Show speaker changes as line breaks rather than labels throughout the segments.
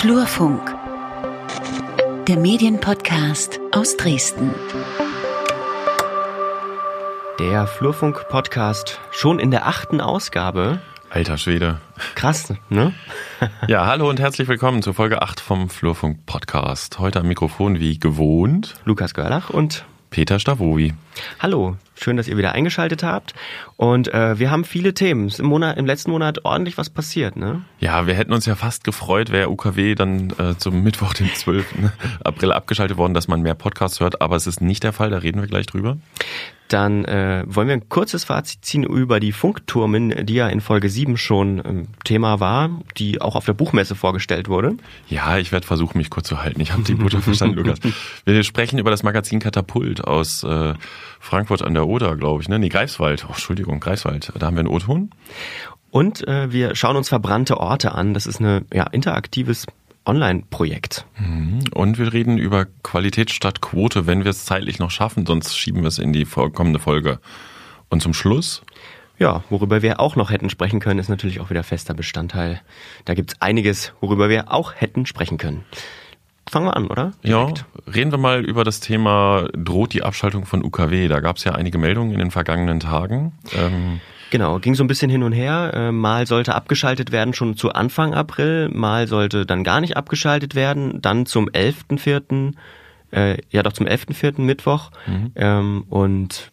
Flurfunk, der Medienpodcast aus Dresden.
Der Flurfunk-Podcast schon in der achten Ausgabe.
Alter Schwede.
Krass, ne?
ja, hallo und herzlich willkommen zur Folge 8 vom Flurfunk Podcast. Heute am Mikrofon wie gewohnt
Lukas Görlach und
Peter Stavovi.
Hallo, schön, dass ihr wieder eingeschaltet habt. Und äh, wir haben viele Themen. Im, Monat, Im letzten Monat ordentlich was passiert, ne?
Ja, wir hätten uns ja fast gefreut, wäre UKW dann äh, zum Mittwoch, den 12. April abgeschaltet worden, dass man mehr Podcasts hört. Aber es ist nicht der Fall, da reden wir gleich drüber.
Dann äh, wollen wir ein kurzes Fazit ziehen über die Funkturmen, die ja in Folge 7 schon ähm, Thema war, die auch auf der Buchmesse vorgestellt wurde.
Ja, ich werde versuchen, mich kurz zu halten. Ich habe die Botschaft verstanden, Lukas. Wir sprechen über das Magazin Katapult aus äh, Frankfurt an der Oder, glaube ich. Ne? Nee, Greifswald. Oh, Entschuldigung, Greifswald. Da haben wir einen O-Ton.
Und äh, wir schauen uns verbrannte Orte an. Das ist ein ja, interaktives Online-Projekt.
Mhm. Und wir reden über Qualität statt Quote, wenn wir es zeitlich noch schaffen, sonst schieben wir es in die kommende Folge. Und zum Schluss?
Ja, worüber wir auch noch hätten sprechen können, ist natürlich auch wieder fester Bestandteil. Da gibt es einiges, worüber wir auch hätten sprechen können. Fangen wir an, oder?
Direkt. Ja, reden wir mal über das Thema, droht die Abschaltung von UKW? Da gab es ja einige Meldungen in den vergangenen Tagen. Ähm
Genau, ging so ein bisschen hin und her. Äh, mal sollte abgeschaltet werden schon zu Anfang April, mal sollte dann gar nicht abgeschaltet werden, dann zum 11.4., äh, ja doch zum 11.4. Mittwoch. Mhm. Ähm, und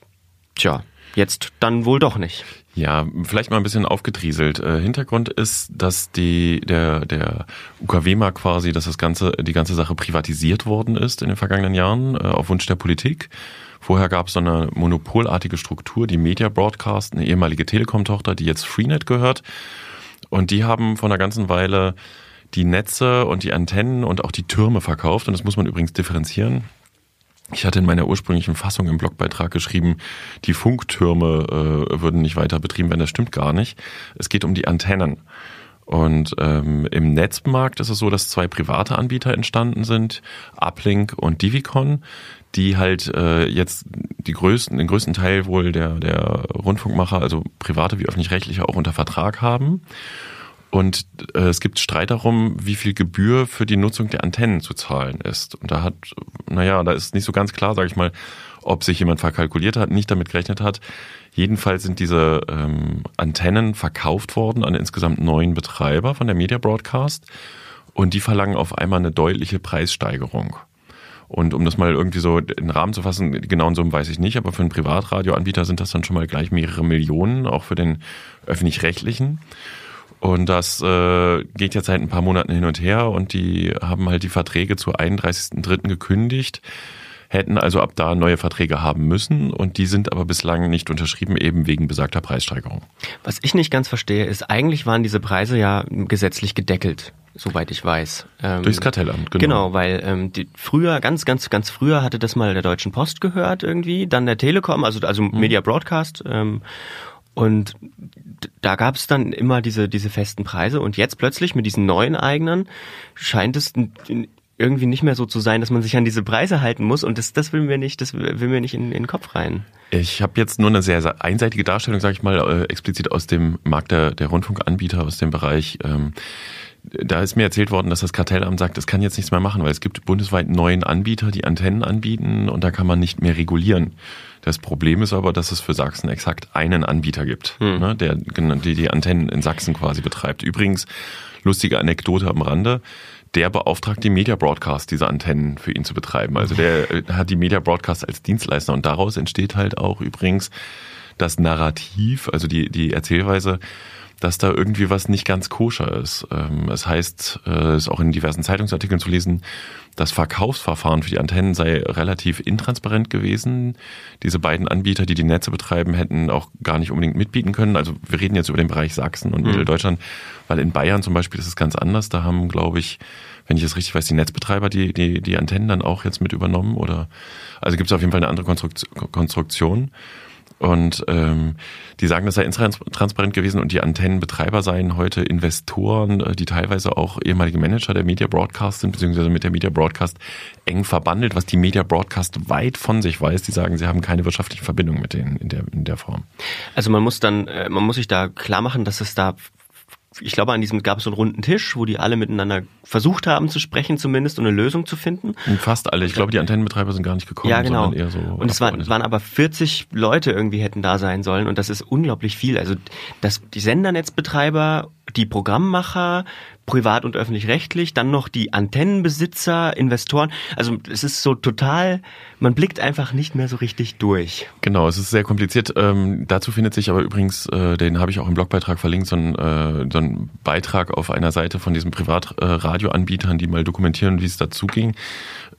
tja, jetzt dann wohl doch nicht.
Ja, vielleicht mal ein bisschen aufgedrieselt. Äh, Hintergrund ist, dass die der der UKW-Markt quasi, dass das ganze die ganze Sache privatisiert worden ist in den vergangenen Jahren äh, auf Wunsch der Politik. Vorher gab es so eine monopolartige Struktur, die Media Broadcast, eine ehemalige Telekom-Tochter, die jetzt Freenet gehört. Und die haben vor einer ganzen Weile die Netze und die Antennen und auch die Türme verkauft. Und das muss man übrigens differenzieren. Ich hatte in meiner ursprünglichen Fassung im Blogbeitrag geschrieben, die Funktürme äh, würden nicht weiter betrieben werden. Das stimmt gar nicht. Es geht um die Antennen. Und ähm, im Netzmarkt ist es so, dass zwei private Anbieter entstanden sind, Uplink und Divicon, die halt äh, jetzt die größten, den größten Teil wohl der, der Rundfunkmacher, also private wie öffentlich-rechtliche, auch unter Vertrag haben. Und äh, es gibt Streit darum, wie viel Gebühr für die Nutzung der Antennen zu zahlen ist. Und da hat, naja, da ist nicht so ganz klar, sage ich mal, ob sich jemand verkalkuliert hat, nicht damit gerechnet hat. Jedenfalls sind diese ähm, Antennen verkauft worden an insgesamt neun Betreiber von der Media Broadcast und die verlangen auf einmal eine deutliche Preissteigerung. Und um das mal irgendwie so in den Rahmen zu fassen, die genauen Summen weiß ich nicht, aber für einen Privatradioanbieter sind das dann schon mal gleich mehrere Millionen, auch für den öffentlich-rechtlichen. Und das äh, geht jetzt seit ein paar Monaten hin und her und die haben halt die Verträge zu 31.03. gekündigt hätten also ab da neue Verträge haben müssen und die sind aber bislang nicht unterschrieben, eben wegen besagter Preissteigerung.
Was ich nicht ganz verstehe, ist, eigentlich waren diese Preise ja gesetzlich gedeckelt soweit ich weiß.
Ähm, Durchs Kartellamt,
genau. Genau, weil ähm, die, früher, ganz, ganz, ganz früher hatte das mal der Deutschen Post gehört irgendwie, dann der Telekom, also, also mhm. Media Broadcast. Ähm, und da gab es dann immer diese, diese festen Preise und jetzt plötzlich mit diesen neuen Eignern scheint es irgendwie nicht mehr so zu sein, dass man sich an diese Preise halten muss und das, das will mir nicht, das will mir nicht in, in den Kopf rein.
Ich habe jetzt nur eine sehr, sehr einseitige Darstellung, sage ich mal, äh, explizit aus dem Markt der, der Rundfunkanbieter, aus dem Bereich. Ähm, da ist mir erzählt worden, dass das Kartellamt sagt, es kann jetzt nichts mehr machen, weil es gibt bundesweit neuen Anbieter, die Antennen anbieten und da kann man nicht mehr regulieren. Das Problem ist aber, dass es für Sachsen exakt einen Anbieter gibt, hm. ne, der die, die Antennen in Sachsen quasi betreibt. Übrigens, lustige Anekdote am Rande der beauftragt die Media Broadcast, diese Antennen für ihn zu betreiben. Also der äh, hat die Media Broadcast als Dienstleister und daraus entsteht halt auch übrigens das Narrativ, also die, die Erzählweise, dass da irgendwie was nicht ganz koscher ist. Ähm, es heißt, es äh, ist auch in diversen Zeitungsartikeln zu lesen, das Verkaufsverfahren für die Antennen sei relativ intransparent gewesen. Diese beiden Anbieter, die die Netze betreiben, hätten auch gar nicht unbedingt mitbieten können. Also wir reden jetzt über den Bereich Sachsen und mhm. Mitteldeutschland, weil in Bayern zum Beispiel ist es ganz anders. Da haben, glaube ich, wenn ich es richtig weiß, die Netzbetreiber die, die, die Antennen dann auch jetzt mit übernommen oder also gibt es auf jeden Fall eine andere Konstruktion. Und ähm, die sagen, das sei intransparent gewesen und die Antennenbetreiber seien heute Investoren, äh, die teilweise auch ehemalige Manager der Media Broadcast sind, beziehungsweise mit der Media Broadcast eng verbandelt, was die Media Broadcast weit von sich weiß. Die sagen, sie haben keine wirtschaftliche Verbindung mit denen in der, in der Form.
Also man muss dann, äh, man muss sich da klar machen, dass es da ich glaube, an diesem gab es so einen runden Tisch, wo die alle miteinander versucht haben zu sprechen zumindest und eine Lösung zu finden.
Und fast alle. Ich glaube, die Antennenbetreiber sind gar nicht gekommen.
Ja, genau.
Sondern eher so
und es waren, waren aber 40 Leute irgendwie hätten da sein sollen und das ist unglaublich viel. Also das, die Sendernetzbetreiber, die Programmmacher, privat und öffentlich-rechtlich, dann noch die Antennenbesitzer, Investoren. Also es ist so total, man blickt einfach nicht mehr so richtig durch.
Genau, es ist sehr kompliziert. Ähm, dazu findet sich aber übrigens, äh, den habe ich auch im Blogbeitrag verlinkt, so ein, äh, so ein Beitrag auf einer Seite von diesen Privatradioanbietern, die mal dokumentieren, wie es dazu ging.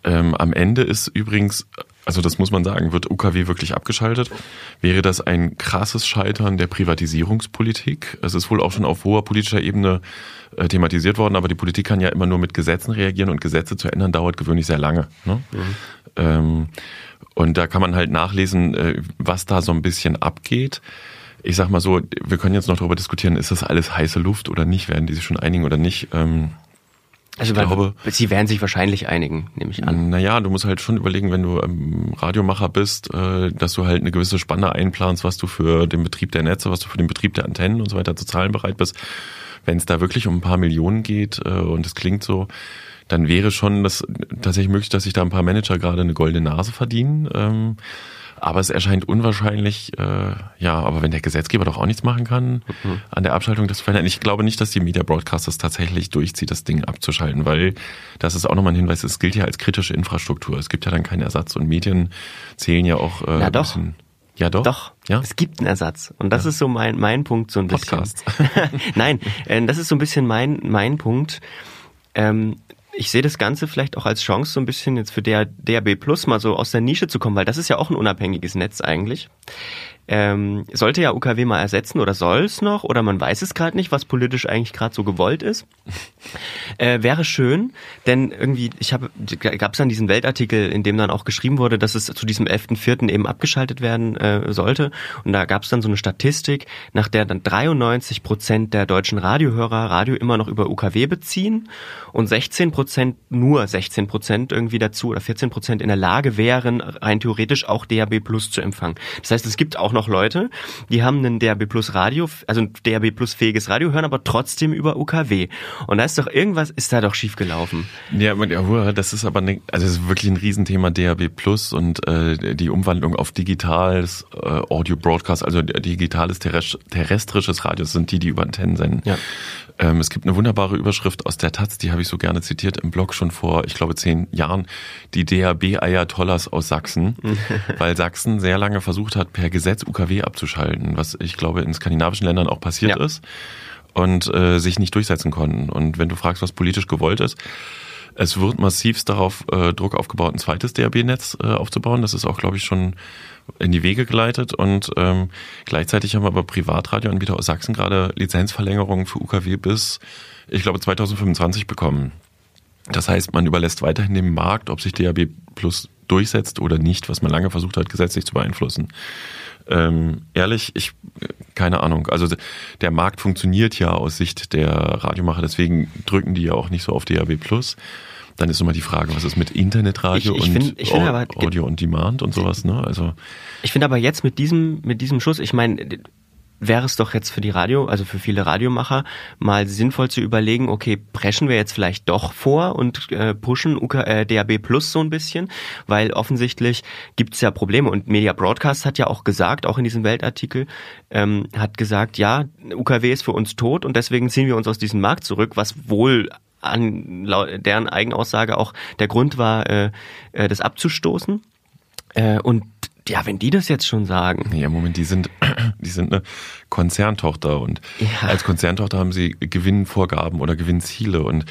Ähm, am Ende ist übrigens also das muss man sagen, wird UKW wirklich abgeschaltet, wäre das ein krasses Scheitern der Privatisierungspolitik. Es ist wohl auch schon auf hoher politischer Ebene äh, thematisiert worden, aber die Politik kann ja immer nur mit Gesetzen reagieren und Gesetze zu ändern dauert gewöhnlich sehr lange. Ne? Mhm. Ähm, und da kann man halt nachlesen, äh, was da so ein bisschen abgeht. Ich sag mal so, wir können jetzt noch darüber diskutieren, ist das alles heiße Luft oder nicht, werden die sich schon einigen oder nicht. Ähm,
also ich glaube, sie werden sich wahrscheinlich einigen, nehme ich an.
Naja, du musst halt schon überlegen, wenn du ähm, Radiomacher bist, äh, dass du halt eine gewisse Spanne einplanst, was du für den Betrieb der Netze, was du für den Betrieb der Antennen und so weiter zu zahlen bereit bist. Wenn es da wirklich um ein paar Millionen geht äh, und es klingt so, dann wäre schon das tatsächlich möglich, dass sich da ein paar Manager gerade eine goldene Nase verdienen. Ähm, aber es erscheint unwahrscheinlich, äh, ja, aber wenn der Gesetzgeber doch auch nichts machen kann mhm. an der Abschaltung des Vereins. Ich glaube nicht, dass die Media Broadcasters tatsächlich durchzieht, das Ding abzuschalten, weil das ist auch nochmal ein Hinweis, es gilt ja als kritische Infrastruktur. Es gibt ja dann keinen Ersatz und Medien zählen ja auch
äh, Na doch. Bisschen,
ja, doch.
Doch. Ja? Es gibt einen Ersatz. Und das ja. ist so mein, mein Punkt so ein bisschen.
Podcast.
Nein, äh, das ist so ein bisschen mein, mein Punkt. Ähm, ich sehe das Ganze vielleicht auch als Chance, so ein bisschen jetzt für der DAB Plus mal so aus der Nische zu kommen, weil das ist ja auch ein unabhängiges Netz eigentlich ähm, sollte ja UKW mal ersetzen oder soll es noch oder man weiß es gerade nicht, was politisch eigentlich gerade so gewollt ist. Äh, wäre schön, denn irgendwie, ich habe, gab es dann diesen Weltartikel, in dem dann auch geschrieben wurde, dass es zu diesem 11.04. eben abgeschaltet werden äh, sollte. Und da gab es dann so eine Statistik, nach der dann 93 Prozent der deutschen Radiohörer Radio immer noch über UKW beziehen und 16 Prozent, nur 16 Prozent irgendwie dazu oder 14 Prozent in der Lage wären, rein theoretisch auch DAB Plus zu empfangen. Das heißt, es gibt auch noch noch Leute, die haben einen DAB Plus Radio, also ein DAB Plus fähiges Radio, hören aber trotzdem über UKW. Und da ist doch irgendwas, ist da doch schief gelaufen.
Ja, das ist aber ne, also das ist wirklich ein Riesenthema DAB Plus und äh, die Umwandlung auf digitales äh, Audio Broadcast, also digitales terrestrisches Radio, sind die, die über Antennen senden. Ja. Ähm, es gibt eine wunderbare Überschrift aus der Taz, die habe ich so gerne zitiert im Blog schon vor, ich glaube, zehn Jahren. Die DAB Ayatollahs aus Sachsen, weil Sachsen sehr lange versucht hat, per Gesetz UKW abzuschalten, was ich glaube in skandinavischen Ländern auch passiert ja. ist und äh, sich nicht durchsetzen konnten. Und wenn du fragst, was politisch gewollt ist, es wird massivst darauf äh, Druck aufgebaut, ein zweites DAB-Netz äh, aufzubauen. Das ist auch, glaube ich, schon in die Wege geleitet und ähm, gleichzeitig haben aber Privatradioanbieter aus Sachsen gerade Lizenzverlängerungen für UKW bis, ich glaube, 2025 bekommen. Das heißt, man überlässt weiterhin dem Markt, ob sich DAB Plus durchsetzt oder nicht, was man lange versucht hat, gesetzlich zu beeinflussen. Ähm, ehrlich, ich keine Ahnung. Also der Markt funktioniert ja aus Sicht der Radiomacher, deswegen drücken die ja auch nicht so auf DAB Plus. Dann ist immer die Frage, was ist mit Internetradio ich, ich und find, find aber, Audio on Demand und sowas, ne? Also
ich finde aber jetzt mit diesem mit diesem Schuss, ich meine, wäre es doch jetzt für die Radio, also für viele Radiomacher, mal sinnvoll zu überlegen, okay, preschen wir jetzt vielleicht doch vor und äh, pushen UK, äh, DAB Plus so ein bisschen, weil offensichtlich gibt es ja Probleme und Media Broadcast hat ja auch gesagt, auch in diesem Weltartikel, ähm, hat gesagt, ja, UKW ist für uns tot und deswegen ziehen wir uns aus diesem Markt zurück, was wohl an deren Eigenaussage auch der Grund war, äh, äh, das abzustoßen. Äh, und ja, wenn die das jetzt schon sagen.
Ja, Moment, die sind, die sind eine Konzerntochter und ja. als Konzerntochter haben sie Gewinnvorgaben oder Gewinnziele und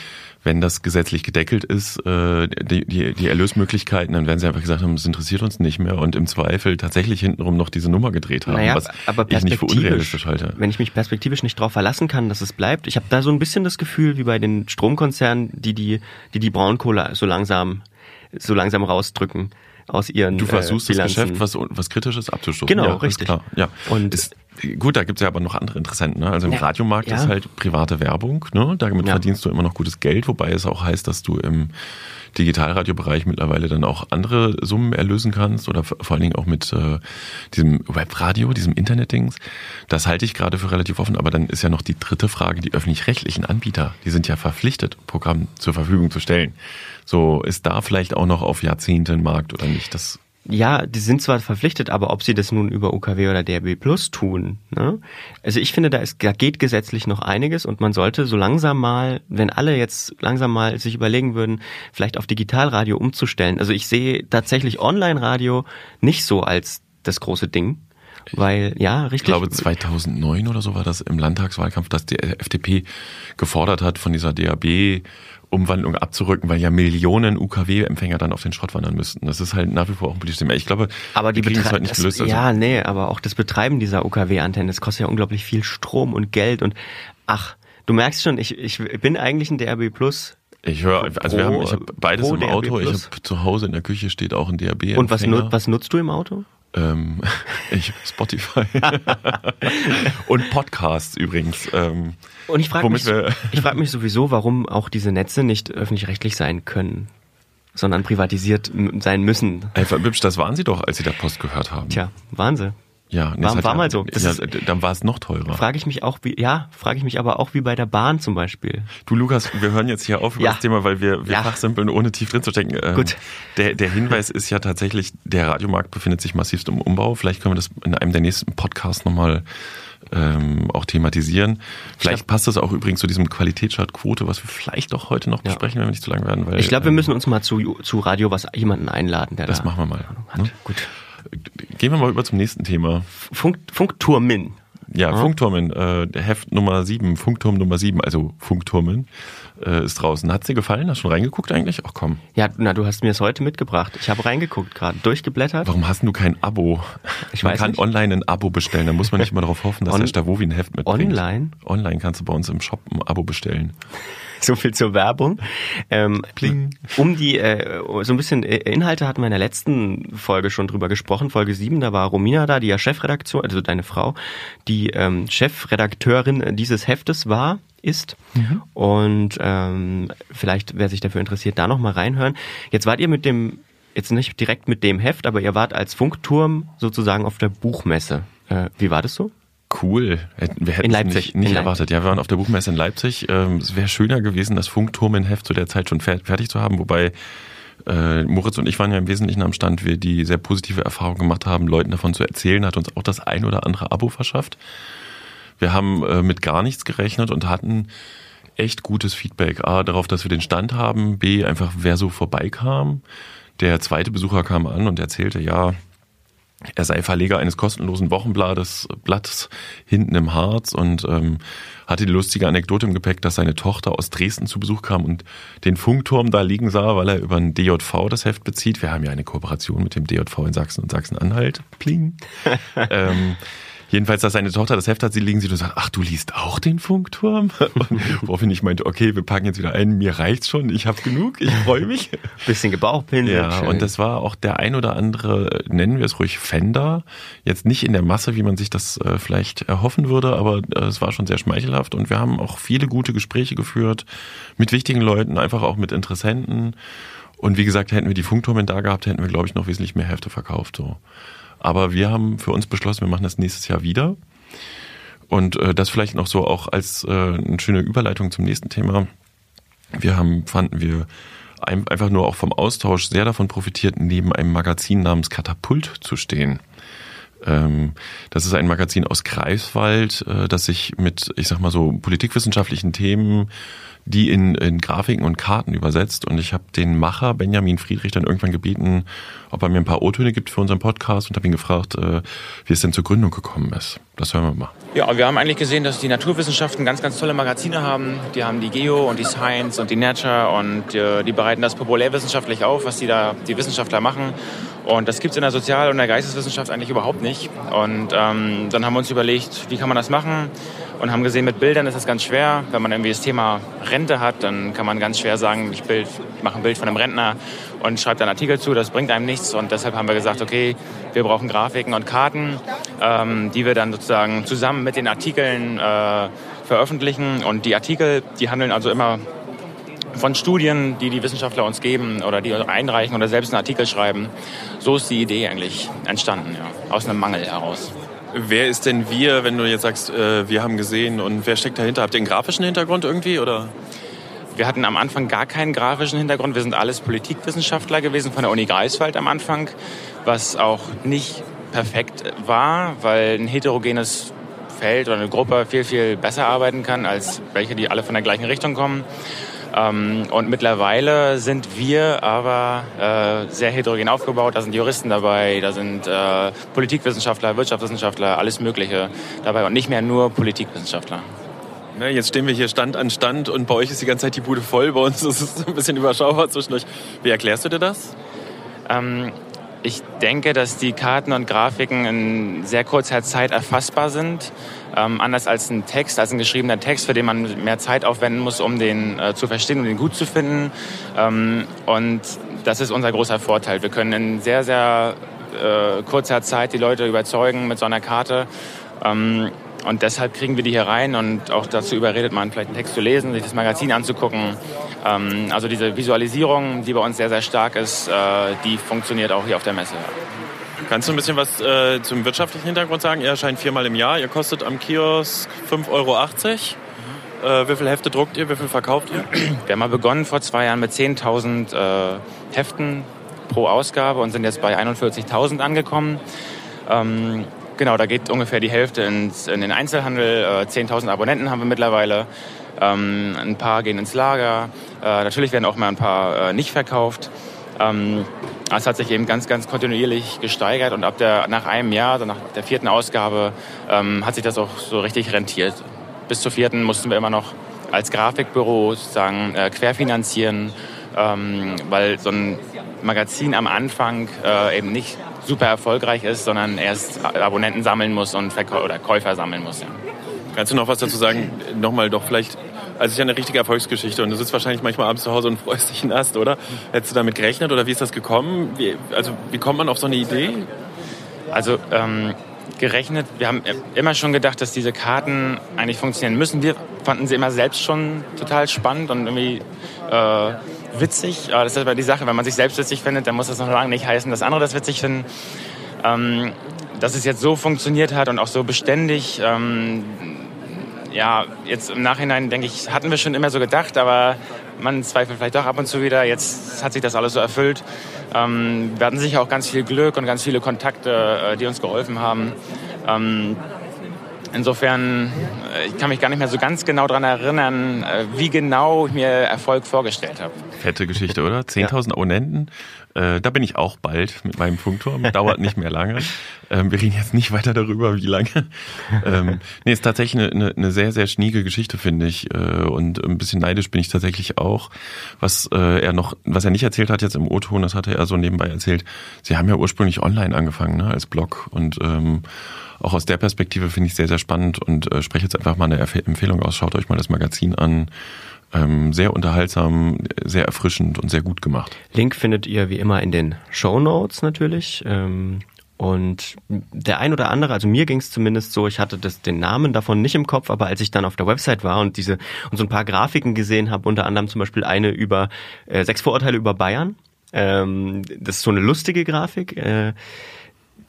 wenn das gesetzlich gedeckelt ist, äh, die, die, die Erlösmöglichkeiten, dann werden sie einfach gesagt haben, es interessiert uns nicht mehr und im Zweifel tatsächlich hintenrum noch diese Nummer gedreht haben,
naja, was aber ich nicht für unrealistisch halte. Wenn ich mich perspektivisch nicht darauf verlassen kann, dass es bleibt, ich habe da so ein bisschen das Gefühl, wie bei den Stromkonzernen, die die, die, die Braunkohle so langsam so langsam rausdrücken aus ihren
Du versuchst äh, das Geschäft, was, was Kritisches abzustoßen.
Genau, ja, richtig. Klar.
Ja. Und es, Gut, da gibt's ja aber noch andere Interessenten. Ne? Also im
Ja.
Radiomarkt
Ja.
ist halt private Werbung. Ne? Damit verdienst du immer noch gutes Geld, wobei es auch heißt, dass du im Digitalradiobereich mittlerweile dann auch andere Summen erlösen kannst oder vor allen Dingen auch mit äh, diesem Webradio, diesem Internetdings. Das halte ich gerade für relativ offen, aber dann ist ja noch die dritte Frage, die öffentlich-rechtlichen Anbieter, die sind ja verpflichtet, Programm zur Verfügung zu stellen. So ist da vielleicht auch noch auf Jahrzehnte ein Markt oder nicht? Das
Ja, die sind zwar verpflichtet, aber ob sie das nun über UKW oder DRB Plus tun, ne? Also ich finde, da, ist, da geht gesetzlich noch einiges und man sollte so langsam mal, wenn alle jetzt langsam mal sich überlegen würden, vielleicht auf Digitalradio umzustellen. Also ich sehe tatsächlich Online-Radio nicht so als das große Ding. Weil, ja, richtig.
Ich glaube 2009 oder so war das im Landtagswahlkampf, dass die FDP gefordert hat, von dieser DAB Umwandlung abzurücken, weil ja Millionen UKW-Empfänger dann auf den Schrott wandern müssten. Das ist halt nach wie vor auch ein politisches Thema. Ich glaube,
aber die
kriegen es halt nicht
das-
gelöst. Also,
Ja, nee, aber auch das Betreiben dieser UKW-Antenne, das kostet ja unglaublich viel Strom und Geld und ach, du merkst schon, ich, ich bin eigentlich ein DRB Plus.
Ich höre, also wir haben, ich habe beides im
DRB
Auto. Ich
Plus.
habe zu Hause in der Küche steht auch ein DAB.
Und was, nut, was nutzt du im Auto?
Ähm, ich Spotify und Podcasts übrigens. Ähm,
Und ich frage
Womit
mich,
wir-
ich frag mich sowieso, warum auch diese Netze nicht öffentlich-rechtlich sein können, sondern privatisiert sein müssen.
ey, Bibsch, das waren sie doch, als sie der Post gehört haben.
Tja, Wahnsinn.
Ja, nee,
war-
hat
war
ja,
mal so.
Ja,
ist-
dann war es noch teurer.
Frage ich mich auch, wie, ja, frage ich mich aber auch wie bei der Bahn zum Beispiel.
Du Lukas, wir hören jetzt hier auf über
Ja.
das Thema, weil wir, wir
Ja.
fachsimpeln, ohne tief drin zu stecken. Ähm,
Gut.
Der, der Hinweis ist ja tatsächlich, der Radiomarkt befindet sich massivst im Umbau. Vielleicht können wir das in einem der nächsten Podcasts nochmal ähm, auch thematisieren. Vielleicht
glaub-
passt das auch übrigens zu diesem Qualitätschartquote, was wir vielleicht auch heute noch besprechen, wenn wir nicht zu lang werden. Weil,
Ich glaube, wir
ähm,
müssen uns mal zu, zu Radio was jemanden einladen, der
Das
da
machen wir mal. Ne?
Gut.
Gehen wir mal über zum nächsten Thema.
Funk, Funkturmin.
Ja,
Ja.
Funkturmen, äh, Heft Nummer 7, Funkturm Nummer 7, also Funkturmen, äh, ist draußen. Hat dir gefallen? Hast du schon reingeguckt eigentlich? Ach komm.
Ja, na, du hast mir es heute mitgebracht. Ich habe reingeguckt gerade, durchgeblättert.
Warum hast du kein Abo?
Ich
man
weiß
kann
nicht.
online ein Abo bestellen, da muss man nicht immer darauf hoffen, dass
On-
der Stavovi ein Heft mitbringt.
Online?
Online kannst du bei uns im Shop ein Abo bestellen.
So viel zur Werbung. Ähm. Um die, äh, so ein bisschen äh, Inhalte hatten wir in der letzten Folge schon drüber gesprochen. Folge 7, da war Romina da, die ja Chefredaktion, also deine Frau, die ähm, Chefredakteurin dieses Heftes war, ist. Und ähm, vielleicht, wer sich dafür interessiert, da nochmal reinhören. Jetzt wart ihr mit dem, jetzt nicht direkt mit dem Heft, aber ihr wart als Funkturm sozusagen auf der Buchmesse. Äh, wie war das so?
Cool. Wir hätten
In
es
Leipzig.
nicht, nicht
In
erwartet. Ja, wir waren auf der Buchmesse in Leipzig. Ähm, es wäre schöner gewesen, das Funkturmenheft zu der Zeit schon fer fertig zu haben, wobei äh, Moritz und ich waren ja im Wesentlichen am Stand, wir die sehr positive Erfahrung gemacht haben, Leuten davon zu erzählen, hat uns auch das ein oder andere Abo verschafft. Wir haben äh, mit gar nichts gerechnet und hatten echt gutes Feedback. A, darauf, dass wir den Stand haben. B, einfach wer so vorbeikam. Der zweite Besucher kam an und erzählte, ja, er sei Verleger eines kostenlosen Wochenblattes Blattes hinten im Harz und ähm, hatte die lustige Anekdote im Gepäck, dass seine Tochter aus Dresden zu Besuch kam und den Funkturm da liegen sah, weil er über ein DJV das Heft bezieht. Wir haben ja eine Kooperation mit dem DJV in Sachsen und Sachsen-Anhalt. Pling. ähm, Jedenfalls, dass seine Tochter das Heft hat, sie liegen sieht und sagt, ach, du liest auch den Funkturm? Und woraufhin ich meinte, okay, wir packen jetzt wieder ein, mir reicht's schon, ich habe genug, ich freue mich.
Bisschen gebauchpinselt.
Ja,
schön.
und das war auch der ein oder andere, nennen wir es ruhig Fender. Jetzt nicht in der Masse, wie man sich das äh, vielleicht erhoffen würde, aber äh, es war schon sehr schmeichelhaft und wir haben auch viele gute Gespräche geführt mit wichtigen Leuten, einfach auch mit Interessenten. Und wie gesagt, hätten wir die Funkturmen da gehabt, hätten wir, glaube ich, noch wesentlich mehr Hefte verkauft. So. Aber wir haben für uns beschlossen, wir machen das nächstes Jahr wieder. Und äh, das vielleicht noch so auch als äh, eine schöne Überleitung zum nächsten Thema. Wir haben, fanden wir, ein, einfach nur auch vom Austausch sehr davon profitiert, neben einem Magazin namens Katapult zu stehen. Ähm, das ist ein Magazin aus Greifswald, äh, das sich mit, ich sag mal so, politikwissenschaftlichen Themen, die in, in Grafiken und Karten übersetzt. Und ich habe den Macher Benjamin Friedrich dann irgendwann gebeten, ob er mir ein paar O-Töne gibt für unseren Podcast und habe ihn gefragt, äh, wie es denn zur Gründung gekommen ist. Das hören wir mal.
Ja, wir haben eigentlich gesehen, dass die Naturwissenschaften ganz, ganz tolle Magazine haben. Die haben die Geo und die Science und die Nature und äh, die bereiten das populärwissenschaftlich auf, was die da die Wissenschaftler machen. Und das gibt's in der Sozial- und der Geisteswissenschaft eigentlich überhaupt nicht. Und ähm, dann haben wir uns überlegt, wie kann man das machen? Und haben gesehen, mit Bildern ist das ganz schwer. Wenn man irgendwie das Thema Rente hat, dann kann man ganz schwer sagen, ich, bild, ich mache ein Bild von einem Rentner und schreibe einen Artikel zu. Das bringt einem nichts. Und deshalb haben wir gesagt, okay, wir brauchen Grafiken und Karten. Ähm, die wir dann sozusagen zusammen mit den Artikeln äh, veröffentlichen. Und die Artikel, die handeln also immer von Studien, die die Wissenschaftler uns geben oder die einreichen oder selbst einen Artikel schreiben. So ist die Idee eigentlich entstanden, ja, aus einem Mangel heraus.
Wer ist denn wir, wenn du jetzt sagst, äh, wir haben gesehen und wer steckt dahinter? Habt ihr einen grafischen Hintergrund irgendwie oder?
Wir hatten am Anfang gar keinen grafischen Hintergrund. Wir sind alles Politikwissenschaftler gewesen von der Uni Greifswald am Anfang, was auch nicht perfekt war, weil ein heterogenes Feld oder eine Gruppe viel, viel besser arbeiten kann als welche, die alle von der gleichen Richtung kommen. Ähm, und mittlerweile sind wir aber äh, sehr heterogen aufgebaut. Da sind Juristen dabei, da sind äh, Politikwissenschaftler, Wirtschaftswissenschaftler, alles Mögliche dabei und nicht mehr nur Politikwissenschaftler.
Ne, jetzt stehen wir hier Stand an Stand und bei euch ist die ganze Zeit die Bude voll. Bei uns ist es ein bisschen überschaubar zwischendurch. Wie erklärst du dir das?
Ähm, ich denke, dass die Karten und Grafiken in sehr kurzer Zeit erfassbar sind. Ähm, anders als ein Text, als ein geschriebener Text, für den man mehr Zeit aufwenden muss, um den äh, zu verstehen und den gut zu finden. Ähm, und das ist unser großer Vorteil. Wir können in sehr, sehr äh, kurzer Zeit die Leute überzeugen mit so einer Karte. Ähm, und deshalb kriegen wir die hier rein und auch dazu überredet man, vielleicht einen Text zu lesen, sich das Magazin anzugucken. Ähm, also diese Visualisierung, die bei uns sehr, sehr stark ist, äh, die funktioniert auch hier auf der Messe.
Kannst du ein bisschen was äh, zum wirtschaftlichen Hintergrund sagen? Ihr erscheint viermal im Jahr, ihr kostet am Kiosk 5,80 Euro. Äh, wie viele Hefte druckt ihr, wie viel verkauft ihr?
Wir haben mal begonnen vor zwei Jahren mit 10.000 äh, Heften pro Ausgabe und sind jetzt bei 41.000 angekommen. Ähm, Genau, da geht ungefähr die Hälfte ins, in den Einzelhandel. Äh, 10.000 Abonnenten haben wir mittlerweile. Ähm, ein paar gehen ins Lager. Äh, natürlich werden auch mal ein paar äh, nicht verkauft. Ähm, es hat sich eben ganz, ganz kontinuierlich gesteigert und ab der, nach einem Jahr, also nach der vierten Ausgabe, ähm, hat sich das auch so richtig rentiert. Bis zur vierten mussten wir immer noch als Grafikbüro sozusagen äh, querfinanzieren, ähm, weil so ein Magazin am Anfang äh, eben nicht super erfolgreich ist, sondern erst Abonnenten sammeln muss und Verkäu oder Käufer sammeln muss. Ja.
Kannst du noch was dazu sagen? Nochmal doch vielleicht, also es ist ja eine richtige Erfolgsgeschichte und du sitzt wahrscheinlich manchmal abends zu Hause und freust dich in Ast, oder? Hättest du damit gerechnet oder wie ist das gekommen? Wie, also wie kommt man auf so eine Idee?
Also ähm, gerechnet, wir haben immer schon gedacht, dass diese Karten eigentlich funktionieren müssen. Wir fanden sie immer selbst schon total spannend und irgendwie äh, witzig. Das ist aber die Sache, wenn man sich selbst witzig findet, dann muss das noch lange nicht heißen, dass andere das witzig finden. Ähm, dass es jetzt so funktioniert hat und auch so beständig, ähm, ja, jetzt im Nachhinein denke ich, hatten wir schon immer so gedacht, aber man zweifelt vielleicht doch ab und zu wieder. Jetzt hat sich das alles so erfüllt. Ähm, wir hatten sicher auch ganz viel Glück und ganz viele Kontakte, äh, die uns geholfen haben. Ähm, Insofern, ich kann mich gar nicht mehr so ganz genau daran erinnern, äh, wie genau ich mir Erfolg vorgestellt habe.
Fette Geschichte, oder? 10.000 ja. Abonnenten. Äh, da bin ich auch bald mit meinem Funkturm. Dauert nicht mehr lange. Ähm, wir reden jetzt nicht weiter darüber, wie lange. Ähm, nee, ist tatsächlich eine, eine, eine sehr, sehr schnieke Geschichte, finde ich. Äh, und ein bisschen neidisch bin ich tatsächlich auch. Was äh, er noch, was er nicht erzählt hat jetzt im O-Ton, das hatte er so nebenbei erzählt. Sie haben ja ursprünglich online angefangen, ne, als Blog. Und ähm, auch aus der Perspektive finde ich sehr, sehr spannend und äh, spreche jetzt einfach mal eine Empfehlung aus. Schaut euch mal das Magazin an. Ähm, sehr unterhaltsam, sehr erfrischend und sehr gut gemacht.
Link findet ihr wie immer in den Show Notes natürlich. Ähm und der ein oder andere, also mir ging es zumindest so, ich hatte das, den Namen davon nicht im Kopf, aber als ich dann auf der Website war und diese und so ein paar Grafiken gesehen habe, unter anderem zum Beispiel eine über äh, sechs Vorurteile über Bayern. Ähm, das ist so eine lustige Grafik. Äh,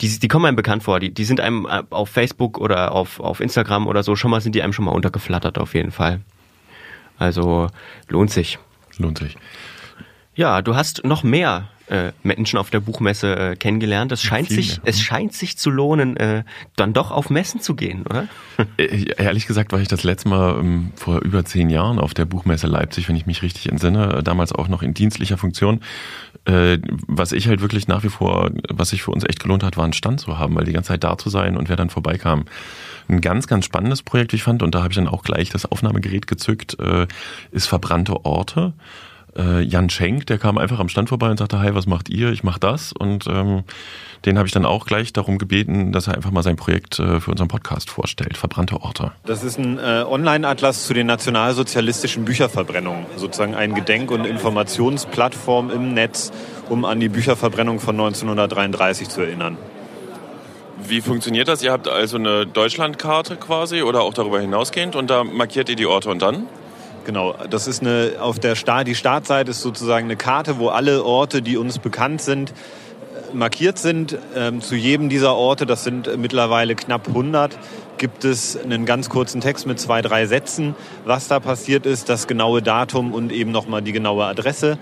die, die kommen einem bekannt vor. Die, die sind einem äh, auf Facebook oder auf, auf Instagram oder so schon mal, sind die einem schon mal untergeflattert auf jeden Fall. Also lohnt sich.
Lohnt sich.
Ja, du hast noch mehr äh, Menschen auf der Buchmesse äh, kennengelernt. Es scheint sich, es scheint sich zu lohnen, äh, dann doch auf Messen zu gehen, oder?
Äh, ehrlich gesagt war ich das letzte Mal ähm, vor über zehn Jahren auf der Buchmesse Leipzig, wenn ich mich richtig entsinne, damals auch noch in dienstlicher Funktion. Äh, was ich halt wirklich nach wie vor, was sich für uns echt gelohnt hat, war einen Stand zu haben, weil die ganze Zeit da zu sein und wer dann vorbeikam. Ein ganz, ganz spannendes Projekt, wie ich fand, und da habe ich dann auch gleich das Aufnahmegerät gezückt, äh, ist verbrannte Orte äh, Jan Schenk, der kam einfach am Stand vorbei und sagte, hi, was macht ihr? Ich mach das. Und ähm, den habe ich dann auch gleich darum gebeten, dass er einfach mal sein Projekt äh, für unseren Podcast vorstellt, Verbrannte Orte.
Das ist ein äh, Online-Atlas zu den nationalsozialistischen Bücherverbrennungen, sozusagen eine Gedenk- und Informationsplattform im Netz, um an die Bücherverbrennung von 1933 zu erinnern.
wie funktioniert das? Ihr habt also eine Deutschlandkarte quasi oder auch darüber hinausgehend und da markiert ihr die Orte und dann?
Genau, das ist eine, auf der Start, die Startseite ist sozusagen eine Karte, wo alle Orte, die uns bekannt sind, markiert sind. Ähm, zu jedem dieser Orte, das sind mittlerweile knapp 100, gibt es einen ganz kurzen Text mit zwei, drei Sätzen, was da passiert ist, das genaue Datum und eben nochmal die genaue Adresse.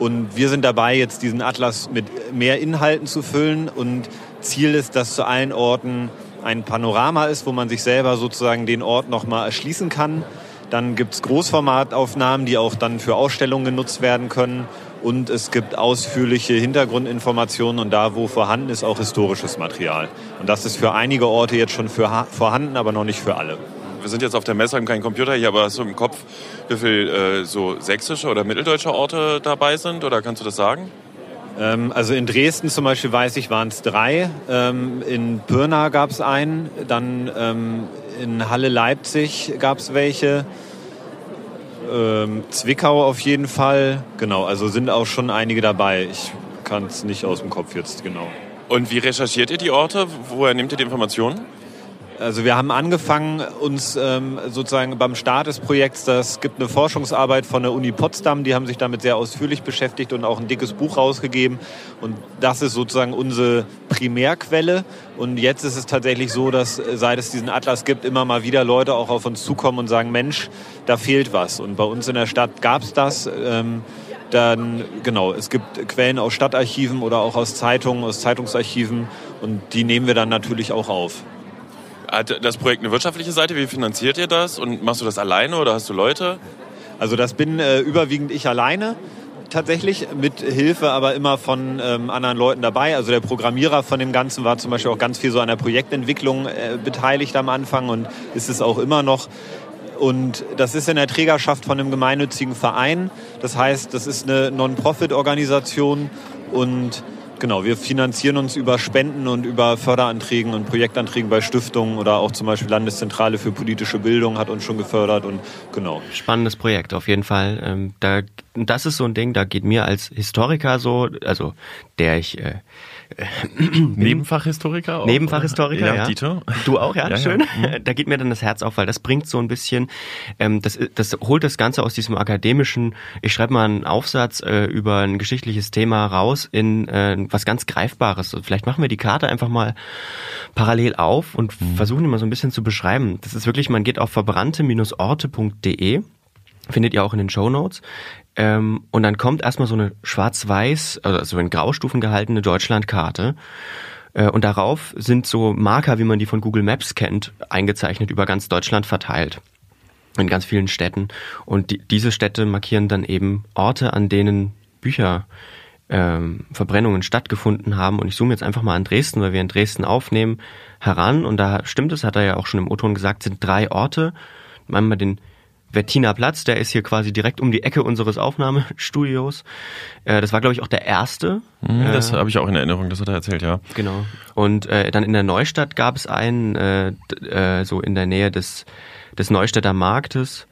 Und wir sind dabei, jetzt diesen Atlas mit mehr Inhalten zu füllen. Und Ziel ist, dass zu allen Orten ein Panorama ist, wo man sich selber sozusagen den Ort nochmal erschließen kann. Dann gibt es Großformataufnahmen, die auch dann für Ausstellungen genutzt werden können und es gibt ausführliche Hintergrundinformationen und da, wo vorhanden ist, auch historisches Material. Und das ist für einige Orte jetzt schon vorhanden, aber noch nicht für alle.
Wir sind jetzt auf der Messe, haben keinen Computer hier, aber hast du im Kopf, wie viele äh, so sächsische oder mitteldeutsche Orte dabei sind? Oder kannst du das sagen?
Ähm, also in Dresden zum Beispiel weiß ich, waren es drei. Ähm, in Pirna gab es einen. Dann ähm, in Halle Leipzig gab es welche ähm, Zwickau auf jeden Fall. Genau, also sind auch schon einige dabei. Ich kann es nicht aus dem Kopf jetzt genau.
Und wie recherchiert ihr die Orte? Woher nehmt ihr die Informationen?
Also wir haben angefangen, uns ähm, sozusagen beim Start des Projekts, das gibt eine Forschungsarbeit von der Uni Potsdam, die haben sich damit sehr ausführlich beschäftigt und auch ein dickes Buch rausgegeben. Und das ist sozusagen unsere Primärquelle. Und jetzt ist es tatsächlich so, dass äh, seit es diesen Atlas gibt, immer mal wieder Leute auch auf uns zukommen und sagen, Mensch, da fehlt was. Und bei uns in der Stadt gab es das. Ähm, dann, genau, es gibt Quellen aus Stadtarchiven oder auch aus Zeitungen, aus Zeitungsarchiven und die nehmen wir dann natürlich auch auf.
Hat das Projekt eine wirtschaftliche Seite? Wie finanziert ihr das? Und machst du das alleine oder hast du Leute?
Also das bin äh, überwiegend ich alleine tatsächlich, mit Hilfe aber immer von ähm, anderen Leuten dabei. Also der Programmierer von dem Ganzen war zum Beispiel auch ganz viel so an der Projektentwicklung äh, beteiligt am Anfang und ist es auch immer noch. Und das ist in der Trägerschaft von einem gemeinnützigen Verein. Das heißt, das ist eine Non-Profit-Organisation und Genau, wir finanzieren uns über Spenden und über Förderanträgen und Projektanträgen bei Stiftungen oder auch zum Beispiel Landeszentrale für politische Bildung hat uns schon gefördert und genau.
Spannendes Projekt auf jeden Fall. Ähm, da, das ist so ein Ding, da geht mir als Historiker so, also der ich äh,
Nebenfachhistoriker? Auch,
Nebenfachhistoriker, ja,
ja. Dieter?
Du auch, ja,
ja
schön.
Ja.
Mhm. Da geht mir dann das Herz auf, weil das bringt so ein bisschen, ähm, das, das holt das Ganze aus diesem akademischen, ich schreibe mal einen Aufsatz äh, über ein geschichtliches Thema raus in äh, was ganz Greifbares. Vielleicht machen wir die Karte einfach mal parallel auf und mhm. versuchen die mal so ein bisschen zu beschreiben. Das ist wirklich, man geht auf verbrannte-orte.de findet ihr auch in den Show Notes. Ähm, und dann kommt erstmal so eine schwarz-weiß, also in Graustufen gehaltene Deutschlandkarte. Äh, und darauf sind so Marker, wie man die von Google Maps kennt, eingezeichnet über ganz Deutschland verteilt. In ganz vielen Städten. Und die, diese Städte markieren dann eben Orte, an denen Bücher ähm, stattgefunden haben. Und ich zoome jetzt einfach mal an Dresden, weil wir in Dresden aufnehmen, heran. Und da stimmt es, hat er ja auch schon im O-Ton gesagt, sind drei Orte. Einmal den Wettina Platz, der ist hier quasi direkt um die Ecke unseres Aufnahmestudios. Äh, das war, glaube ich, auch der erste.
Mhm, das äh, habe ich auch in Erinnerung, das hat er erzählt, ja.
Genau. Und äh, dann in der Neustadt gab es einen, äh, äh, so in der Nähe des, des Neustädter Marktes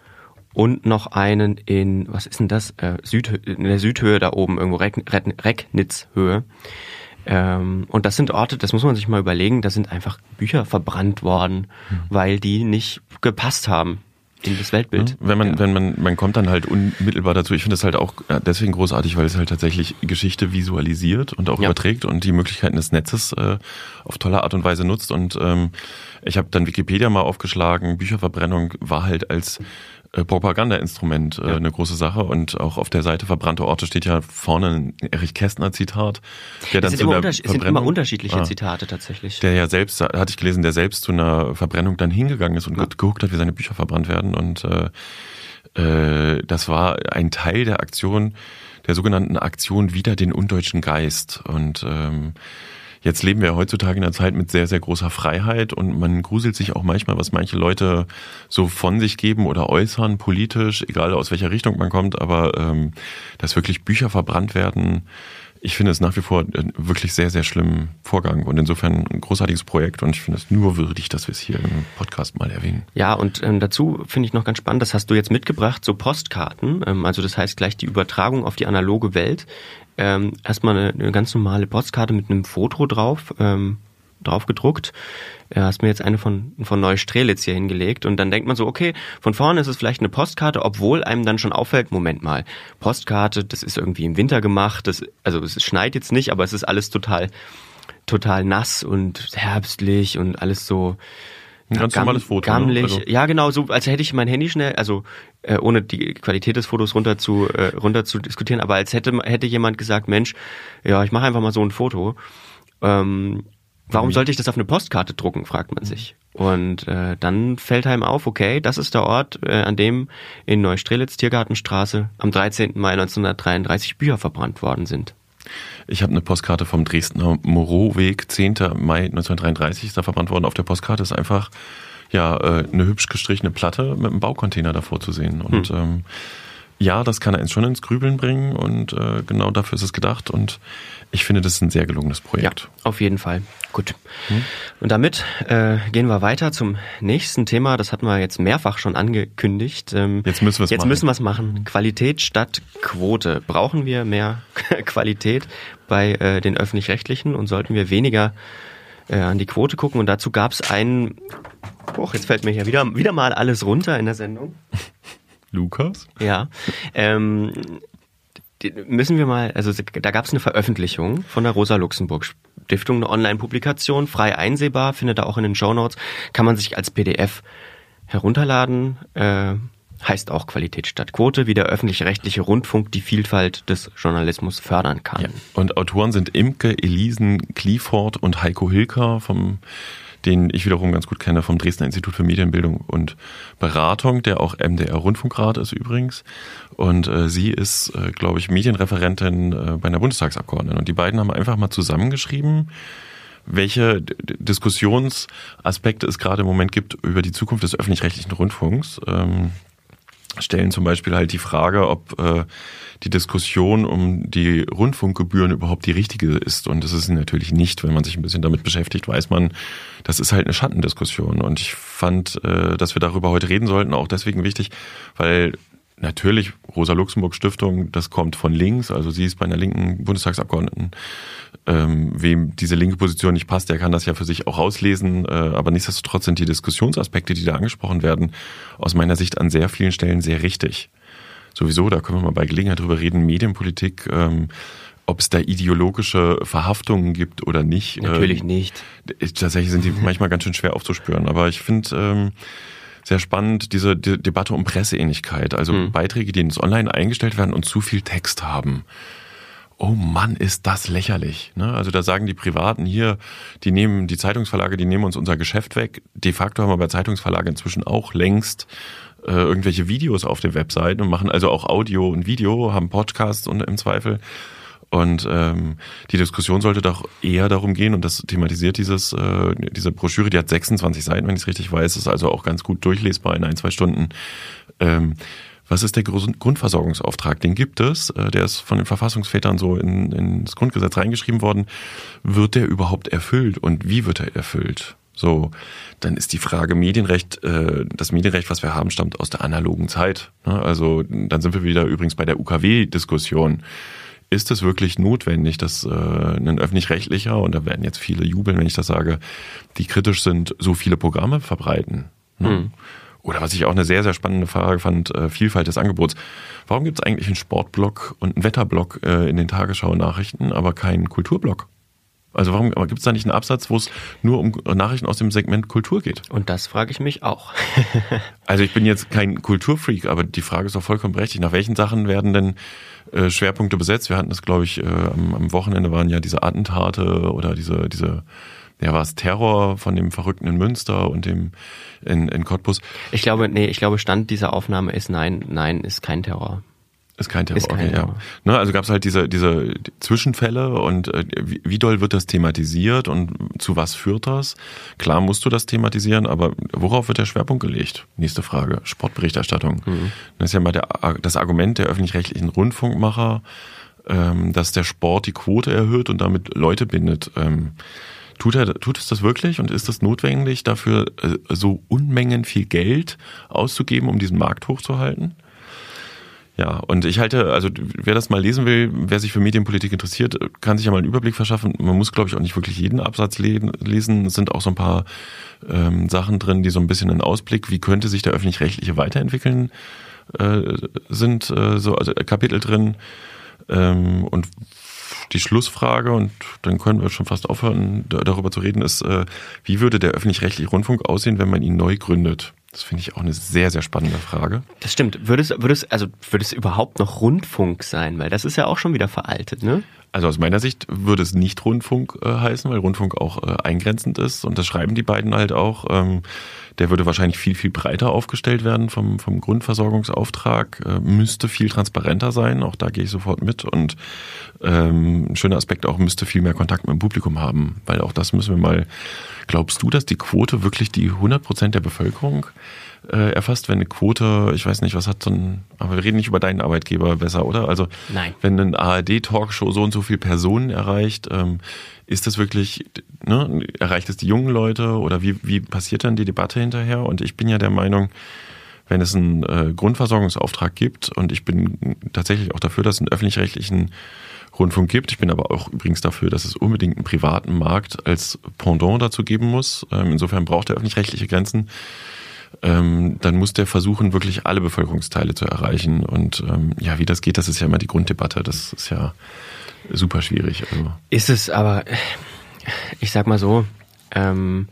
und noch einen in, was ist denn das? Äh, Süd, in der Südhöhe da oben, irgendwo Reck, Recknitzhöhe. Ähm, und das sind Orte, das muss man sich mal überlegen, da sind einfach Bücher verbrannt worden, mhm. weil die nicht gepasst haben in das Weltbild. Ja,
wenn man, ja. wenn man, man kommt dann halt unmittelbar dazu. Ich finde das halt auch deswegen großartig, weil es halt tatsächlich Geschichte visualisiert und auch ja. überträgt und die Möglichkeiten des Netzes äh, auf tolle Art und Weise nutzt. Und ähm, ich habe dann Wikipedia mal aufgeschlagen. Bücherverbrennung war halt als äh, Propagandainstrument äh, ja. eine große Sache und auch auf der Seite verbrannte Orte steht ja vorne ein Erich Kästner Zitat,
der dann zu einer Verbrennung, es sind immer unterschiedliche ah, Zitate tatsächlich.
Der ja selbst, hatte ich gelesen, der selbst zu einer Verbrennung dann hingegangen ist und ja. geguckt hat, wie seine Bücher verbrannt werden und äh, äh, das war ein Teil der Aktion, der sogenannten Aktion Wider den undeutschen Geist und ähm, Jetzt leben wir heutzutage in einer Zeit mit sehr, sehr großer Freiheit und man gruselt sich auch manchmal, was manche Leute so von sich geben oder äußern, politisch, egal aus welcher Richtung man kommt, aber ähm, dass wirklich Bücher verbrannt werden, ich finde es nach wie vor wirklich sehr, sehr schlimmen Vorgang und insofern ein großartiges Projekt und ich finde es nur würdig, dass wir es hier im Podcast mal erwähnen.
Ja, und ähm, dazu finde ich noch ganz spannend, das hast du jetzt mitgebracht, so Postkarten, ähm, also das heißt gleich die Übertragung auf die analoge Welt ähm, erstmal eine, eine, ganz normale Postkarte mit einem Foto drauf. Ähm, drauf gedruckt. Du hast mir jetzt eine von, von Neustrelitz hier hingelegt und dann denkt man so, okay, von vorne ist es vielleicht eine Postkarte, obwohl einem dann schon auffällt, Moment mal, Postkarte, das ist irgendwie im Winter gemacht, das, also es schneit jetzt nicht, aber es ist alles total, total nass und herbstlich und alles so,
ein ganz normales Foto. Ne?
Gammelig.
Also,
Ja, genau, so als hätte ich mein Handy schnell, also äh, ohne die Qualität des Fotos runter zu, äh, runter zu diskutieren, aber als hätte, hätte jemand gesagt, Mensch, ja, ich mache einfach mal so ein Foto. Ähm, warum sollte ich das auf eine Postkarte drucken, fragt man sich. Und äh, dann fällt einem auf, okay, das ist der Ort, äh, an dem in Neustrelitz, Tiergartenstraße, am 13. Mai 1933 Bücher verbrannt worden sind.
Ich habe eine Postkarte vom Dresdner Moreauweg, 10. Mai 1933 ist da verbrannt worden. Auf der Postkarte ist einfach ja äh, eine hübsch gestrichene Platte mit einem Baucontainer davor zu sehen. Und ähm, ja, das kann einen schon ins Grübeln bringen und äh, genau dafür ist es gedacht. Und ich finde, das ist ein sehr gelungenes
Ja,
Projekt.
auf jeden Fall. Gut. Und damit äh, gehen wir weiter zum nächsten Thema. Das hatten wir jetzt mehrfach schon angekündigt. Ähm,
Jetzt müssen wir es
Jetzt
machen.
müssen wir es machen. Qualität statt Quote. Brauchen wir mehr Qualität bei äh, den öffentlich-rechtlichen und sollten wir weniger äh, an die Quote gucken? Und dazu gab es einen. Och, jetzt fällt mir hier wieder, wieder mal alles runter in der Sendung.
Lukas?
Ja. Ähm, müssen wir mal, also da gab es eine Veröffentlichung von der Rosa-Luxemburg-Stiftung, eine Online-Publikation, frei einsehbar, findet ihr auch in den Shownotes, kann man sich als PDF herunterladen. Äh, heißt auch Qualität statt Quote, wie der öffentlich-rechtliche Rundfunk die Vielfalt des Journalismus fördern kann.
Und Autoren sind Imke, Elisen, Clifford und Heiko Hilker, vom, den ich wiederum ganz gut kenne, vom Dresdner Institut für Medienbildung und Beratung, der auch MDR Rundfunkrat ist übrigens. Und äh, sie ist, äh, glaube ich, Medienreferentin äh, bei einer Bundestagsabgeordneten. Und die beiden haben einfach mal zusammengeschrieben, welche Diskussionsaspekte es gerade im Moment gibt über die Zukunft des öffentlich-rechtlichen Rundfunks. Ähm, stellen zum Beispiel halt die Frage, ob äh, die Diskussion um die Rundfunkgebühren überhaupt die richtige ist. Und das ist natürlich nicht. Wenn man sich ein bisschen damit beschäftigt, weiß man, das ist halt eine Schattendiskussion. Und ich fand, äh, dass wir darüber heute reden sollten, auch deswegen wichtig, weil natürlich Rosa-Luxemburg-Stiftung, das kommt von links, also sie ist bei einer linken Bundestagsabgeordneten. Ähm, wem diese linke Position nicht passt, der kann das ja für sich auch auslesen. Äh, aber nichtsdestotrotz sind die Diskussionsaspekte, die da angesprochen werden, aus meiner Sicht an sehr vielen Stellen sehr richtig. Sowieso, da können wir mal bei Gelegenheit drüber reden, Medienpolitik, ähm, ob es da ideologische Verhaftungen gibt oder nicht.
Natürlich
ähm,
nicht.
Tatsächlich sind die manchmal ganz schön schwer aufzuspüren. Aber ich finde ähm, sehr spannend diese De Debatte um Presseähnlichkeit. Also Beiträge, die ins Online eingestellt werden und zu viel Text haben. Oh Mann, ist das lächerlich. Ne? Also da sagen die Privaten hier, die nehmen die Zeitungsverlage, die nehmen uns unser Geschäft weg. De facto haben wir bei Zeitungsverlagen inzwischen auch längst äh, irgendwelche Videos auf den Webseiten und machen also auch Audio und Video, haben Podcasts und im Zweifel. Und ähm, die Diskussion sollte doch eher darum gehen, und das thematisiert dieses, äh, diese Broschüre, die hat 26 Seiten, wenn ich es richtig weiß, ist also auch ganz gut durchlesbar in ein, zwei Stunden. Ähm, was ist der Grund- Grundversorgungsauftrag? Den gibt es, äh, der ist von den Verfassungsvätern so in, ins Grundgesetz reingeschrieben worden. Wird der überhaupt erfüllt und wie wird er erfüllt? So, dann ist die Frage Medienrecht, äh, das Medienrecht, was wir haben, stammt aus der analogen Zeit. ne? Also dann sind wir wieder übrigens bei der UKW-Diskussion. Ist es wirklich notwendig, dass äh, ein öffentlich-rechtlicher, und da werden jetzt viele jubeln, wenn ich das sage, die kritisch sind, so viele Programme verbreiten? Ne? Oder was ich auch eine sehr, sehr spannende Frage fand, äh, Vielfalt des Angebots. Warum gibt es eigentlich einen Sportblock und einen Wetterblock äh, in den Tagesschau-Nachrichten, aber keinen Kulturblock? Also warum gibt es da nicht einen Absatz, wo es nur um Nachrichten aus dem Segment Kultur geht?
Und das frage ich mich auch.
Also ich bin jetzt kein Kulturfreak, aber die Frage ist doch vollkommen berechtigt. Nach welchen Sachen werden denn äh, Schwerpunkte besetzt? Wir hatten das, glaube ich, äh, am, am Wochenende waren ja diese Attentate oder diese, diese, ja, war es Terror von dem Verrückten in Münster und dem in, in Cottbus.
Ich glaube, nee, ich glaube, Stand dieser Aufnahme ist nein, nein, ist kein Terror.
Ist kein Terror,
Ist kein
okay, ja. Ne, also gab es halt diese, diese Zwischenfälle und äh, wie, wie doll wird das thematisiert und zu was führt das? Klar musst du das thematisieren, aber worauf wird der Schwerpunkt gelegt? Nächste Frage, Sportberichterstattung. Das ist ja mal der, das Argument der öffentlich-rechtlichen Rundfunkmacher, ähm, dass der Sport die Quote erhöht und damit Leute bindet. Ähm, Tut, er, tut es das wirklich und ist es notwendig, dafür äh, so Unmengen viel Geld auszugeben, um diesen Markt hochzuhalten? Ja, und ich halte, also wer das mal lesen will, wer sich für Medienpolitik interessiert, kann sich ja mal einen Überblick verschaffen. Man muss, glaube ich, auch nicht wirklich jeden Absatz lesen. Es sind auch so ein paar ähm, Sachen drin, die so ein bisschen einen Ausblick, wie könnte sich der öffentlich-rechtliche weiterentwickeln, äh, sind äh, so also Kapitel drin. Ähm, und die Schlussfrage, und dann können wir schon fast aufhören, darüber zu reden, ist, äh, wie würde der öffentlich-rechtliche Rundfunk aussehen, wenn man ihn neu gründet? Das finde ich auch eine sehr, sehr spannende Frage.
Das stimmt. Würde es, würde es, also würde es überhaupt noch Rundfunk sein? Weil das ist ja auch schon wieder veraltet, ne?
Also aus meiner Sicht würde es nicht Rundfunk äh, heißen, weil Rundfunk auch äh, eingrenzend ist und das schreiben die beiden halt auch. Ähm, der würde wahrscheinlich viel, viel breiter aufgestellt werden vom, vom Grundversorgungsauftrag, äh, müsste viel transparenter sein, auch da gehe ich sofort mit. Und ähm, ein schöner Aspekt auch, müsste viel mehr Kontakt mit dem Publikum haben, weil auch das müssen wir mal, glaubst du, dass die Quote wirklich die 100 Prozent der Bevölkerung äh, erfasst, wenn eine Quote, ich weiß nicht, was hat so ein, aber wir reden nicht über deinen Arbeitgeber besser, oder? Also
Nein.
wenn ein ARD-Talkshow so und so viele Personen erreicht, ähm, ist das wirklich, ne, erreicht es die jungen Leute oder wie, wie passiert dann die Debatte hinterher? Und ich bin ja der Meinung, wenn es einen äh, Grundversorgungsauftrag gibt und ich bin tatsächlich auch dafür, dass es einen öffentlich-rechtlichen Rundfunk gibt. Ich bin aber auch übrigens dafür, dass es unbedingt einen privaten Markt als Pendant dazu geben muss. Ähm, insofern braucht er öffentlich-rechtliche Grenzen ähm, dann muss der versuchen, wirklich alle Bevölkerungsteile zu erreichen. Und ähm, ja, wie das geht, das ist ja immer die Grunddebatte. Das ist ja super schwierig. Also.
Ist es aber, ich sag mal so, ähm,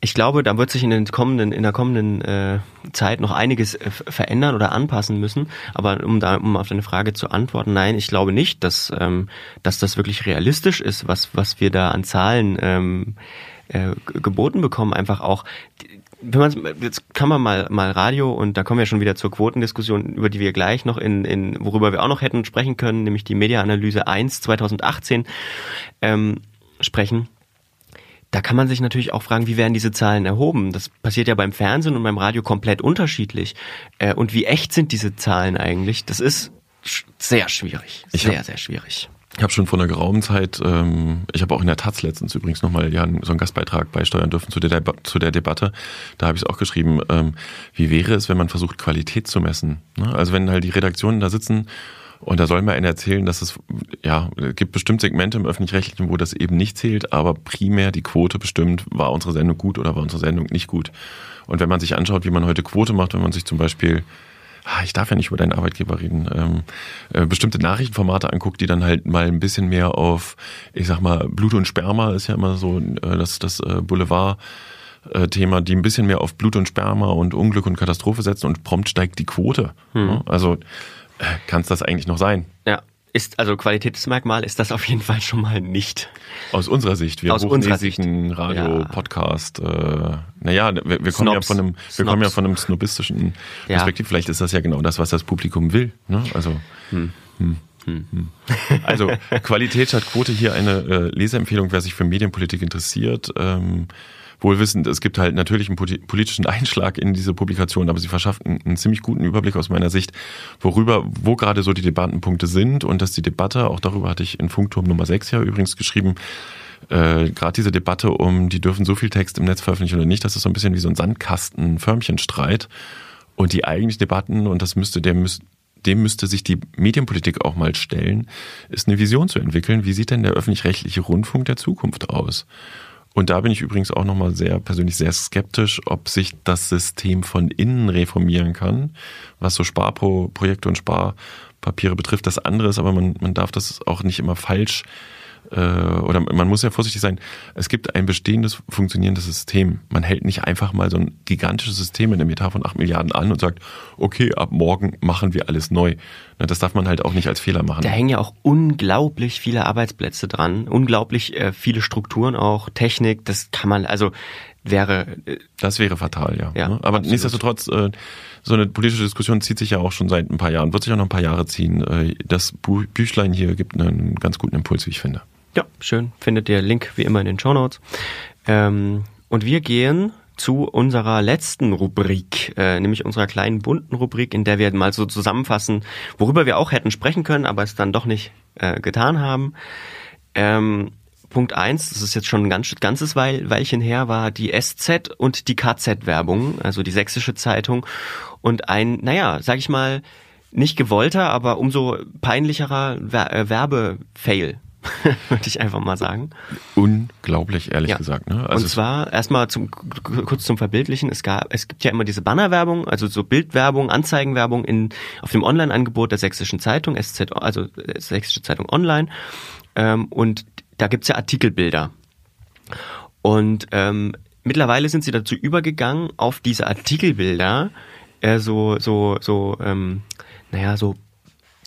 ich glaube, da wird sich in, den kommenden, in der kommenden äh, Zeit noch einiges äh, verändern oder anpassen müssen. Aber um da, um auf deine Frage zu antworten, nein, ich glaube nicht, dass, ähm, dass das wirklich realistisch ist, was, was wir da an Zahlen ähm, äh, geboten bekommen, einfach auch wenn man jetzt kann man mal mal Radio und da kommen wir schon wieder zur Quotendiskussion, über die wir gleich noch in, in worüber wir auch noch hätten sprechen können, nämlich die Mediaanalyse 1 2018 ähm, sprechen. Da kann man sich natürlich auch fragen, wie werden diese Zahlen erhoben? Das passiert ja beim Fernsehen und beim Radio komplett unterschiedlich. Äh, und wie echt sind diese Zahlen eigentlich? Das ist sehr schwierig. Sehr, sehr schwierig.
Ich habe schon vor einer geraumen Zeit, ähm, ich habe auch in der Taz letztens übrigens nochmal ja, so einen Gastbeitrag beisteuern dürfen zu der, zu der Debatte. Da habe ich es auch geschrieben, ähm, wie wäre es, wenn man versucht, Qualität zu messen? Ne? Also wenn halt die Redaktionen da sitzen und da soll mir einer erzählen, dass es, ja, es gibt bestimmt Segmente im Öffentlich-Rechtlichen, wo das eben nicht zählt, aber primär die Quote bestimmt, war unsere Sendung gut oder war unsere Sendung nicht gut. Und wenn man sich anschaut, wie man heute Quote macht, wenn man sich zum Beispiel ich darf ja nicht über deinen Arbeitgeber reden, ähm, äh, bestimmte Nachrichtenformate anguckt, die dann halt mal ein bisschen mehr auf, ich sag mal, Blut und Sperma ist ja immer so äh, das, das äh, Boulevard. Äh, Thema, die ein bisschen mehr auf Blut und Sperma und Unglück und Katastrophe setzen und prompt steigt die Quote. Hm. Also äh, kann es das eigentlich noch sein?
Ja, ist also Qualitätsmerkmal ist das auf jeden Fall schon mal nicht.
Aus unserer Sicht, wir
Aus unserer Sicht.
Radio, ja. Podcast, äh, naja, wir, wir kommen ja von einem, wir kommen ja von einem snobistischen Perspektiv. Ja. Vielleicht ist das ja genau das, was das Publikum will. Ne? Also, hm. Hm. Hm. hm. also Qualität statt Quote hier eine äh, Leseempfehlung, wer sich für Medienpolitik interessiert. Ähm, wohlwissend, es gibt halt natürlich einen politischen Einschlag in diese Publikation, aber sie verschafft einen, einen, ziemlich guten Überblick aus meiner Sicht, worüber, wo gerade so die Debattenpunkte sind und dass die Debatte, auch darüber hatte ich in Funkturm Nummer 6 ja übrigens geschrieben, äh, gerade diese Debatte um, die dürfen so viel Text im Netz veröffentlichen oder nicht, das ist so ein bisschen wie so ein Sandkasten-Förmchenstreit. Und die eigentlichen Debatten, und das müsste der müsste dem müsste sich die Medienpolitik auch mal stellen, ist eine Vision zu entwickeln. Wie sieht denn der öffentlich-rechtliche Rundfunk der Zukunft aus? Und da bin ich übrigens auch nochmal sehr persönlich sehr skeptisch, ob sich das System von innen reformieren kann, was so Sparprojekte und Sparpapiere betrifft. Das andere ist aber, man, man darf das auch nicht immer falsch äh, oder man muss ja vorsichtig sein, es gibt ein bestehendes, funktionierendes System. Man hält nicht einfach mal so ein gigantisches System in einem Etat von 8 Milliarden an und sagt, okay, ab morgen machen wir alles neu. Das darf man halt auch nicht als Fehler machen.
Da hängen ja auch unglaublich viele Arbeitsplätze dran, unglaublich äh, viele Strukturen auch, Technik, das kann man, also wäre...
Äh, das wäre fatal, ja. ja Aber absolut. nichtsdestotrotz, äh, so eine politische Diskussion zieht sich ja auch schon seit ein paar Jahren, wird sich auch noch ein paar Jahre ziehen. Äh, das Büchlein hier gibt einen ganz guten Impuls, wie ich finde.
Ja, schön. Findet ihr Link wie immer in den Show Notes. Ähm, und wir gehen zu unserer letzten Rubrik, äh, nämlich unserer kleinen bunten Rubrik, in der wir mal so zusammenfassen, worüber wir auch hätten sprechen können, aber es dann doch nicht äh, getan haben. Ähm, Punkt eins, das ist jetzt schon ein ganz, ganzes Weil, Weilchen her, war die SZ und die KZ-Werbung, also die sächsische Zeitung. Und ein, naja, sag ich mal, nicht gewollter, aber umso peinlicherer äh, Werbefail, würde ich einfach mal sagen.
Unglaublich, ehrlich
Ja.
gesagt. Ne? Also
und zwar erstmal zum kurz zum Verbildlichen, es gab es gibt ja immer diese Bannerwerbung, also so Bildwerbung, Anzeigenwerbung in auf dem Online-Angebot der Sächsischen Zeitung, SZ, also Sächsische Zeitung Online. Ähm, und da gibt's ja Artikelbilder. Und ähm, mittlerweile sind sie dazu übergegangen, auf diese Artikelbilder äh, so so so ähm, naja so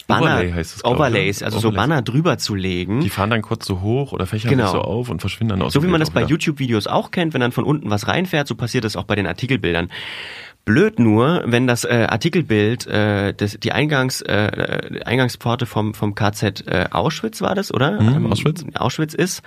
Banner,
Overlay heißt es, ich, ne?
Overlays, also so
Overlays.
Banner drüber zu legen.
die fahren dann kurz so hoch oder fächern
Genau.
sich so auf und verschwinden dann aus
So wie man das bei. YouTube-Videos auch kennt, wenn dann von unten was reinfährt, so passiert das auch bei den Artikelbildern. Blöd nur, wenn das äh, Artikelbild, äh, das, die Eingangs, äh, Eingangspforte vom, vom KZ äh, Auschwitz war das, oder?
Mhm, Auschwitz.
Auschwitz ist.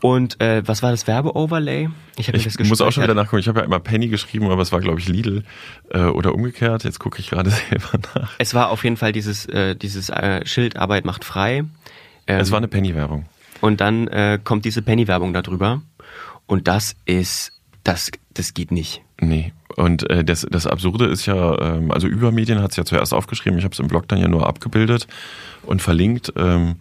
Und äh, was war das Werbe-Overlay? Ich, mir das
Ich muss auch schon wieder nachgucken. Ich habe ja immer Penny geschrieben, aber es war, glaube ich, Lidl äh, oder umgekehrt. Jetzt gucke ich gerade selber nach.
Es war auf jeden Fall dieses, äh, dieses äh, Schild Arbeit macht frei. Ähm,
Es war eine Penny-Werbung.
Und dann äh, kommt diese Penny-Werbung darüber. Und das ist, das, das geht nicht.
Nee. Und äh, das, das Absurde ist ja, ähm, also Übermedien hat es ja zuerst aufgeschrieben, ich habe es im Blog dann ja nur abgebildet und verlinkt. Ähm,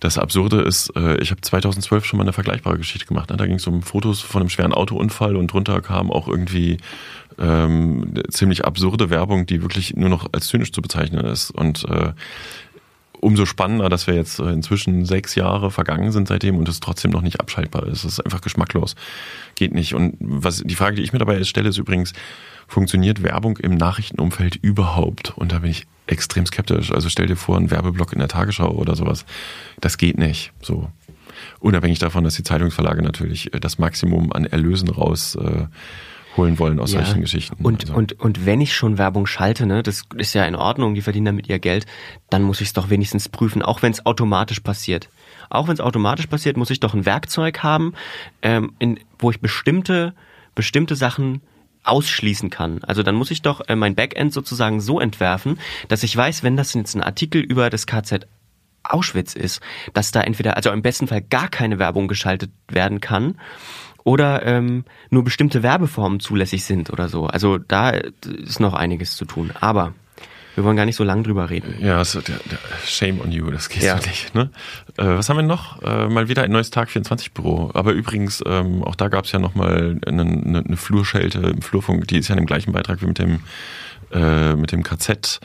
das Absurde ist, äh, ich habe 2012 schon mal eine vergleichbare Geschichte gemacht. Ne? Da ging es um Fotos von einem schweren Autounfall und drunter kam auch irgendwie ähm, ziemlich absurde Werbung, die wirklich nur noch als zynisch zu bezeichnen ist. Und äh, umso spannender, dass wir jetzt äh, inzwischen sechs Jahre vergangen sind seitdem und es trotzdem noch nicht abschaltbar ist. Es ist einfach geschmacklos. Geht nicht. Und was die Frage, die ich mir dabei stelle, ist übrigens, funktioniert Werbung im Nachrichtenumfeld überhaupt? Und da bin ich extrem skeptisch. Also stell dir vor, ein Werbeblock in der Tagesschau oder sowas. Das geht nicht. So. Unabhängig davon, dass die Zeitungsverlage natürlich äh, das Maximum an Erlösen rausholen äh, holen wollen aus solchen Geschichten.
Und,
Also-
und, und wenn ich schon Werbung schalte, ne, das ist ja in Ordnung, die verdienen damit ihr Geld, dann muss ich es doch wenigstens prüfen, auch wenn es automatisch passiert. Auch wenn es automatisch passiert, muss ich doch ein Werkzeug haben, ähm, in, wo ich bestimmte, bestimmte Sachen ausschließen kann. Also dann muss ich doch äh, mein Backend sozusagen so entwerfen, dass ich weiß, wenn das jetzt ein Artikel über das KZ Auschwitz ist, dass da entweder, also im besten Fall gar keine Werbung geschaltet werden kann oder ähm, nur bestimmte Werbeformen zulässig sind oder so. Also da ist noch einiges zu tun. Aber wir wollen gar nicht so lang drüber reden.
Ja, so, der, der, shame on you, das geht
Ja.
so nicht. Ne? Äh, was haben wir noch? Äh, mal wieder ein neues Tag 24 Büro. Aber übrigens, ähm, auch da gab es ja nochmal eine, eine, eine Flurschelte im Flurfunk, die ist ja in dem gleichen Beitrag wie mit dem, äh, mit dem KZ.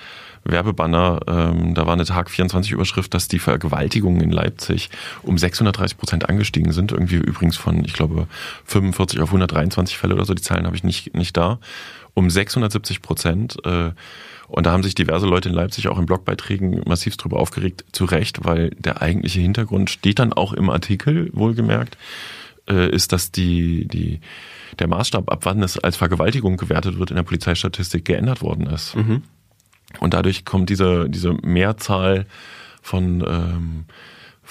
Werbebanner, ähm, da war eine Tag 24 Überschrift, dass die Vergewaltigungen in Leipzig um 630 Prozent angestiegen sind. Irgendwie übrigens von, ich glaube, 45 auf 123 Fälle oder so. Die Zahlen habe ich nicht, nicht da. Um 670 Prozent. Äh, und da haben sich diverse Leute in Leipzig auch in Blogbeiträgen massiv drüber aufgeregt, zu Recht, weil der eigentliche Hintergrund steht dann auch im Artikel, wohlgemerkt, äh, ist, dass die, die, der Maßstab, ab wann es als Vergewaltigung gewertet wird, in der Polizeistatistik geändert worden ist. Und dadurch kommt diese, diese Mehrzahl von, ähm,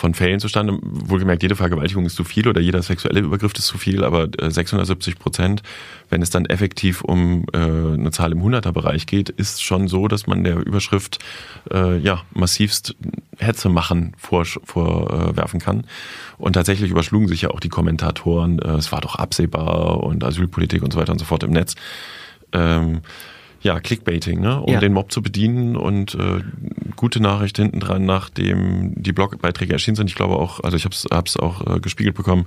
von Fällen zustande. Wohlgemerkt, jede Vergewaltigung ist zu viel oder jeder sexuelle Übergriff ist zu viel, aber äh, 670 Prozent, wenn es dann effektiv um äh, eine Zahl im Hunderterbereich geht, ist schon so, dass man der Überschrift äh, ja massivst Hetze machen vorwerfen vor, äh, kann. Und tatsächlich überschlugen sich ja auch die Kommentatoren, äh, es war doch absehbar und Asylpolitik und so weiter und so fort im Netz. Ähm, ja, Clickbaiting, ne? um
Ja.
den Mob zu bedienen und äh, gute Nachricht hinten dran, nachdem die Blogbeiträge erschienen sind. Ich glaube auch, also ich habe es hab's auch äh, gespiegelt bekommen,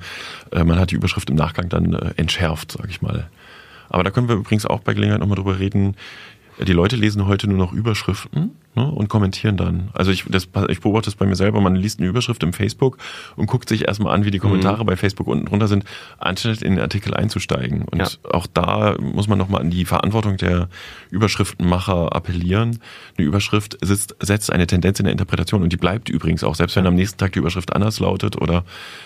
äh, man hat die Überschrift im Nachgang dann äh, entschärft, sage ich mal. Aber da können wir übrigens auch bei Gelegenheit nochmal drüber reden. Die Leute lesen heute nur noch Überschriften ne, und kommentieren dann. Also ich, das, ich beobachte das bei mir selber. Man liest eine Überschrift im Facebook und guckt sich erstmal an, wie die Kommentare bei Facebook unten drunter sind, anstatt in den Artikel einzusteigen. Und
Ja.
auch da muss man nochmal an die Verantwortung der Überschriftenmacher appellieren. Eine Überschrift sitzt, setzt eine Tendenz in der Interpretation und die bleibt übrigens auch, selbst wenn am nächsten Tag die Überschrift anders lautet oder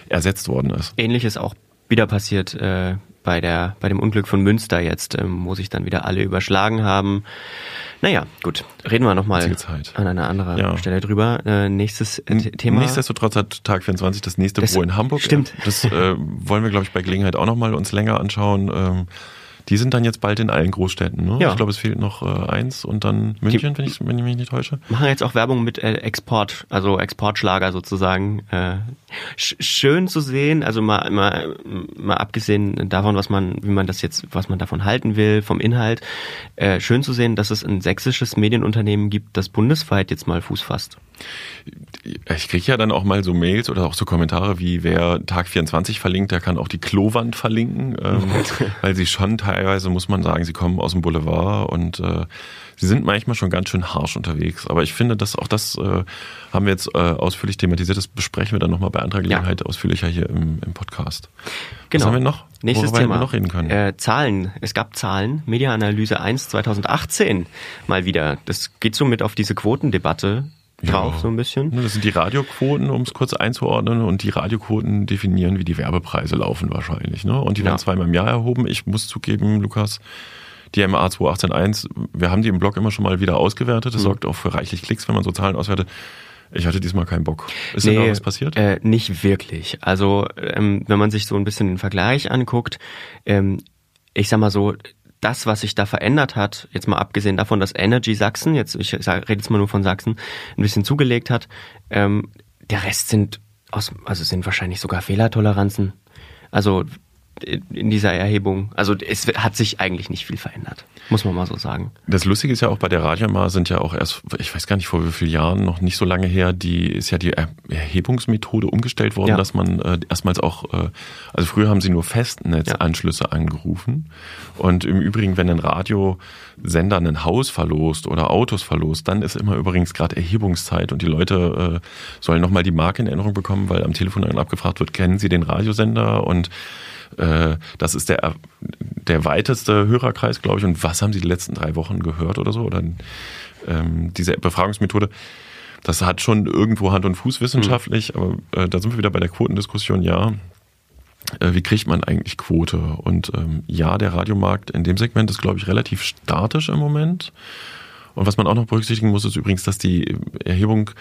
ersetzt worden ist.
Ähnliches auch wieder passiert äh, bei der bei dem Unglück von Münster jetzt, ähm, wo sich dann wieder alle überschlagen haben. Naja, gut, reden wir nochmal an einer anderen
Ja.
Stelle drüber. Äh, nächstes äh, The- Thema.
Nichtsdestotrotz hat Tag 24 das nächste
Das-
Büro in Hamburg.
stimmt.
Das äh, wollen wir, glaube ich, bei Gelegenheit auch nochmal uns länger anschauen. Ähm, Die sind dann jetzt bald in allen Großstädten, ne?
Ja.
Ich glaube, es fehlt noch äh, eins und dann München, wenn, ich, wenn ich mich nicht täusche.
Machen jetzt auch Werbung mit äh, Export, also Exportschlager sozusagen. Äh, sch schön zu sehen, also mal, mal, mal abgesehen davon, was man, wie man das jetzt, was man davon halten will, vom Inhalt, äh, schön zu sehen, dass es ein sächsisches Medienunternehmen gibt, das bundesweit jetzt mal Fuß fasst.
Ich kriege ja dann auch mal so Mails oder auch so Kommentare wie, wer Tag 24 verlinkt, der kann auch die Klowand verlinken, ähm, weil sie schon teilweise, muss man sagen, sie kommen aus dem Boulevard und äh, sie sind manchmal schon ganz schön harsch unterwegs. Aber ich finde, dass auch das äh, haben wir jetzt äh, ausführlich thematisiert. Das besprechen wir dann nochmal bei anderer Gelegenheit ausführlicher hier im, im Podcast.
Genau.
Was haben wir noch?
Nächstes
Worüber
Thema.
wir noch reden können?
Äh, Zahlen. Es gab Zahlen. Mediaanalyse 1 2018 mal wieder. Das geht so mit auf diese Quotendebatte drauf,
Ja.
so ein bisschen.
Ne, Das sind die Radioquoten, um es kurz einzuordnen. Und die Radioquoten definieren, wie die Werbepreise laufen wahrscheinlich. Ne? Und die werden
Ja.
zweimal im Jahr erhoben. Ich muss zugeben, Lukas, die MA 218.1, wir haben die im Blog immer schon mal wieder ausgewertet.
Mhm.
Das sorgt auch für reichlich Klicks, wenn man so Zahlen auswertet. Ich hatte diesmal keinen Bock. Ist denn da was passiert?
Äh, nicht wirklich. Also ähm, wenn man sich so ein bisschen den Vergleich anguckt, ähm, ich sag mal so, das, was sich da verändert hat, jetzt mal abgesehen davon, dass Energy Sachsen, jetzt ich rede jetzt mal nur von Sachsen, ein bisschen zugelegt hat, ähm, der Rest sind aus, also sind wahrscheinlich sogar Fehlertoleranzen. Also in dieser Erhebung. Also es hat sich eigentlich nicht viel verändert, muss man mal so sagen.
Das Lustige ist ja auch bei der Radiomar sind ja auch erst, ich weiß gar nicht vor wie vielen Jahren, noch nicht so lange her, die ist ja die Er- Erhebungsmethode umgestellt worden,
Ja.
dass man äh, erstmals auch, äh, also früher haben sie nur Festnetzanschlüsse angerufen und im Übrigen, wenn ein Radiosender ein Haus verlost oder Autos verlost, dann ist immer übrigens gerade Erhebungszeit und die Leute äh, sollen nochmal die Marke in Erinnerung bekommen, weil am Telefon dann abgefragt wird, kennen sie den Radiosender und äh, das ist der, der weiteste Hörerkreis, glaube ich. Und was haben Sie die letzten drei Wochen gehört oder so? Oder ähm, diese Befragungsmethode, das hat schon irgendwo Hand und Fuß wissenschaftlich, aber äh, da sind wir wieder bei der Quotendiskussion, ja. Äh, wie kriegt man eigentlich Quote? Und ähm, ja, der Radiomarkt in dem Segment ist, glaube ich, relativ statisch im Moment. Und was man auch noch berücksichtigen muss, ist übrigens, dass die Erhebung,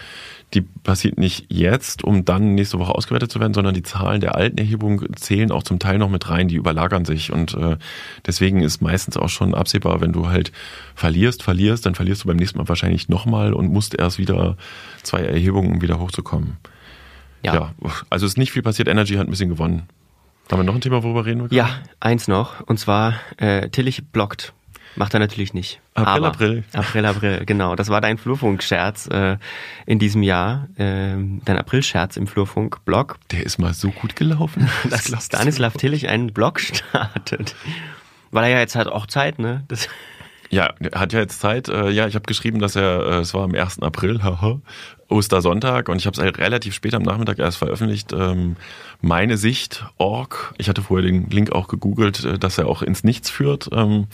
die passiert nicht jetzt, um dann nächste Woche ausgewertet zu werden, sondern die Zahlen der alten Erhebung zählen auch zum Teil noch mit rein, die überlagern sich. Und äh, deswegen ist meistens auch schon absehbar, wenn du halt verlierst, verlierst, dann verlierst du beim nächsten Mal wahrscheinlich nochmal und musst erst wieder zwei Erhebungen, um wieder hochzukommen.
Ja.
Ja, also ist nicht viel passiert. Energy hat ein bisschen gewonnen. Haben wir noch ein Thema, worüber reden wir?
Ja, eins noch. Und zwar äh, Tillich blockt. Macht er natürlich nicht.
April,
Aber,
April.
April, April, genau. Das war dein Flurfunk-Scherz äh, in diesem Jahr. Ähm, dein April-Scherz im Flurfunk-Blog.
Der ist mal so gut gelaufen.
Dass? Stanislav Tillich einen Blog startet. Weil er ja jetzt hat auch Zeit, ne? Das,
Ja, hat ja jetzt Zeit. Äh, Ja, ich habe geschrieben, dass er, äh, es war am 1. April, haha, Ostersonntag und ich habe es halt relativ spät am Nachmittag erst veröffentlicht. Ähm, Meine Sicht, org. Ich hatte vorher den Link auch gegoogelt, äh, dass er auch ins Nichts führt. ähm,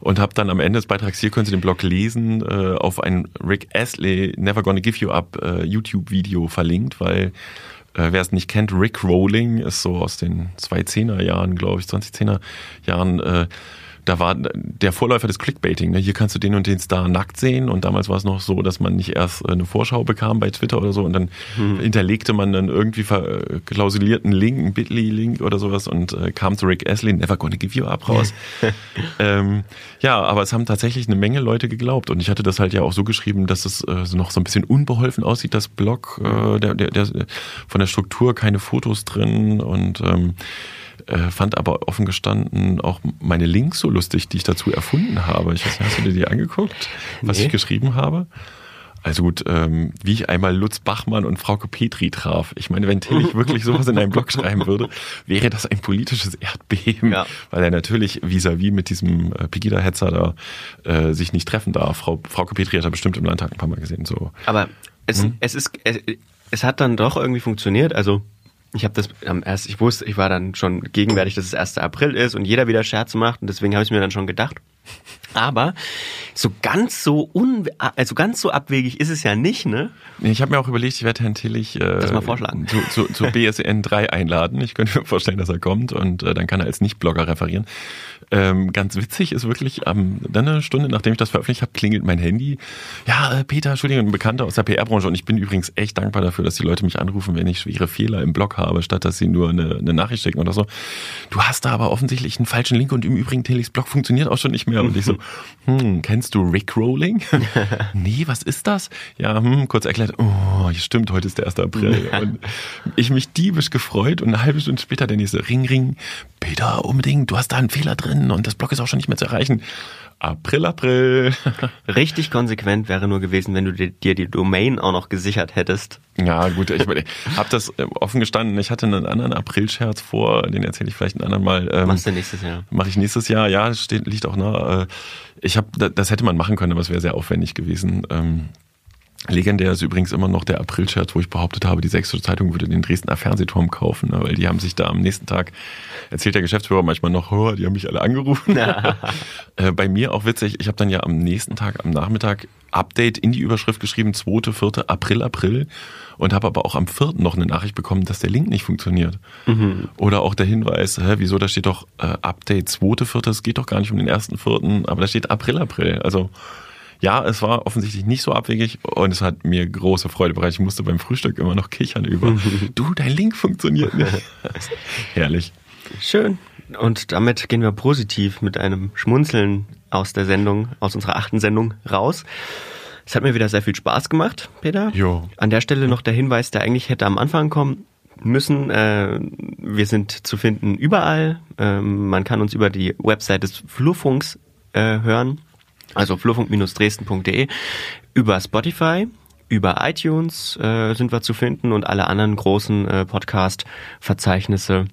Und habe dann am Ende des Beitrags, hier können Sie den Blog lesen, äh, auf ein Rick Astley Never Gonna Give You Up äh, YouTube-Video verlinkt, weil äh, wer es nicht kennt, Rick Rolling ist so aus den 2010er Jahren, glaube ich, 2010er Jahren. Äh, da war der Vorläufer des Clickbaiting. Ne? Hier kannst du den und den Star nackt sehen. Und damals war es noch so, dass man nicht erst äh, eine Vorschau bekam bei Twitter oder so und dann hinterlegte man dann irgendwie verklausulierten Link, einen Bitly-Link oder sowas und äh, kam zu Rick Astley, Never Gonna Give You Up raus. ähm, ja, aber es haben tatsächlich eine Menge Leute geglaubt. Und ich hatte das halt ja auch so geschrieben, dass es äh, noch so ein bisschen unbeholfen aussieht, das Blog, äh, der, der, der, von der Struktur keine Fotos drin und ähm, äh, fand aber offen gestanden auch meine Links so lustig, die ich dazu erfunden habe. Ich weiß nicht, hast du dir die angeguckt, was
Nee.
ich geschrieben habe? Also gut, ähm, wie ich einmal Lutz Bachmann und Frauke Petri traf. Ich meine, wenn Tillich wirklich sowas in einem Blog schreiben würde, wäre das ein politisches Erdbeben,
Ja.
weil er natürlich vis-à-vis mit diesem äh, Pegida-Hetzer da äh, sich nicht treffen darf. Frau, Frauke Petri hat er bestimmt im Landtag ein paar Mal gesehen. So.
aber es,
Mhm.
es ist, es, es hat dann doch irgendwie funktioniert. Also ich habe das am erst, ich wusste, ich war dann schon gegenwärtig, dass es 1. April ist und jeder wieder Scherze macht und deswegen habe ich mir dann schon gedacht, Aber so ganz so un, also ganz so abwegig ist es ja nicht, ne?
Ich habe mir auch überlegt, ich werde Herrn Tillich äh,
das mal vorschlagen.
Zu, zu, zu BSN 3 einladen. Ich könnte mir vorstellen, dass er kommt und äh, dann kann er als Nicht-Blogger referieren. Ähm, ganz witzig ist wirklich, ähm, dann eine Stunde nachdem ich das veröffentlicht habe, klingelt mein Handy. Ja, äh, Peter, Entschuldigung, ein Bekannter aus der PR-Branche und ich bin übrigens echt dankbar dafür, dass die Leute mich anrufen, wenn ich schwere Fehler im Blog habe, statt dass sie nur eine, eine Nachricht schicken oder so. Du hast da aber offensichtlich einen falschen Link und im Übrigen Tillichs Blog funktioniert auch schon nicht mehr. Und ich so, hm, kennst du Rickrolling? nee, was ist das? Ja, hm, kurz erklärt, oh, stimmt, heute ist der 1. April. Und ich mich diebisch gefreut und eine halbe Stunde später der nächste Ring, Ring, Peter, unbedingt, du hast da einen Fehler drin und das Blog ist auch schon nicht mehr zu erreichen. April, April.
Richtig konsequent wäre nur gewesen, wenn du dir die Domain auch noch gesichert hättest.
Ja, gut, ich, ich habe das äh, offen gestanden. Ich hatte einen anderen April-Scherz vor, den erzähle ich vielleicht ein andermal.
Ähm, Machst du nächstes Jahr?
Mache ich nächstes Jahr, ja, steht, liegt auch nah. Äh, ich habe, das hätte man machen können, aber es wäre sehr aufwendig gewesen. Ähm, Legendär ist übrigens immer noch der April-Scherz, wo ich behauptet habe, die Sächsische Zeitung würde den Dresdner Fernsehturm kaufen, ne, weil die haben sich da am nächsten Tag, erzählt der Geschäftsführer manchmal noch, oh, die haben mich alle angerufen. äh, bei mir auch witzig, ich habe dann ja am nächsten Tag, am Nachmittag, Update in die Überschrift geschrieben, 2., 4., April, April und habe aber auch am 4. noch eine Nachricht bekommen, dass der Link nicht funktioniert. Mhm. Oder auch der Hinweis, hä, wieso, da steht doch äh, Update 2., 4., es geht doch gar nicht um den 1., 4., aber da steht April, April. Also ja, es war offensichtlich nicht so abwegig und es hat mir große Freude bereitet. Ich musste beim Frühstück immer noch kichern über, du, dein Link funktioniert nicht. Herrlich.
Schön. Und damit gehen wir positiv mit einem Schmunzeln aus der Sendung, aus unserer achten Sendung raus. Es hat mir wieder sehr viel Spaß gemacht, Peter.
Jo.
An der Stelle noch der Hinweis, der eigentlich hätte am Anfang kommen müssen. Äh, wir sind zu finden überall. Ähm, man kann uns über die Website des Flurfunks äh, hören also flurfunk-dresden.de, über Spotify, über iTunes äh, sind wir zu finden und alle anderen großen äh, Podcast-Verzeichnisse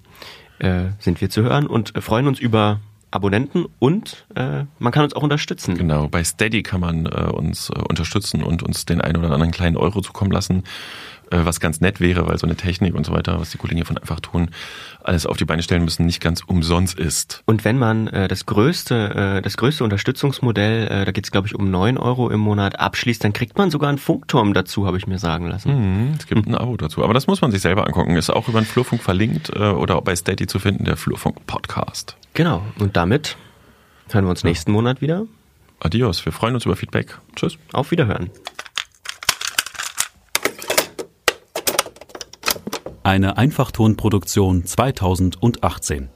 äh, sind wir zu hören und freuen uns über Abonnenten und äh, man kann uns auch unterstützen.
Genau, bei Steady kann man äh, uns äh, unterstützen und uns den einen oder anderen kleinen Euro zukommen lassen. Äh, was ganz nett wäre, weil so eine Technik und so weiter, was die Kollegen hier von einfach tun, alles auf die Beine stellen müssen, nicht ganz umsonst ist.
Und wenn man äh, das größte, äh, das größte Unterstützungsmodell, äh, da geht es glaube ich um neun Euro im Monat, abschließt, dann kriegt man sogar einen Funkturm dazu, habe ich mir sagen lassen.
Mhm, es gibt ein Abo dazu, aber das muss man sich selber angucken. Ist auch über den Flurfunk verlinkt äh, oder bei Steady zu finden, der Flurfunk Podcast.
Genau, und damit hören wir uns nächsten Monat wieder.
Adios, wir freuen uns über Feedback. Tschüss.
Auf Wiederhören.
Eine Einfachtonproduktion 2018.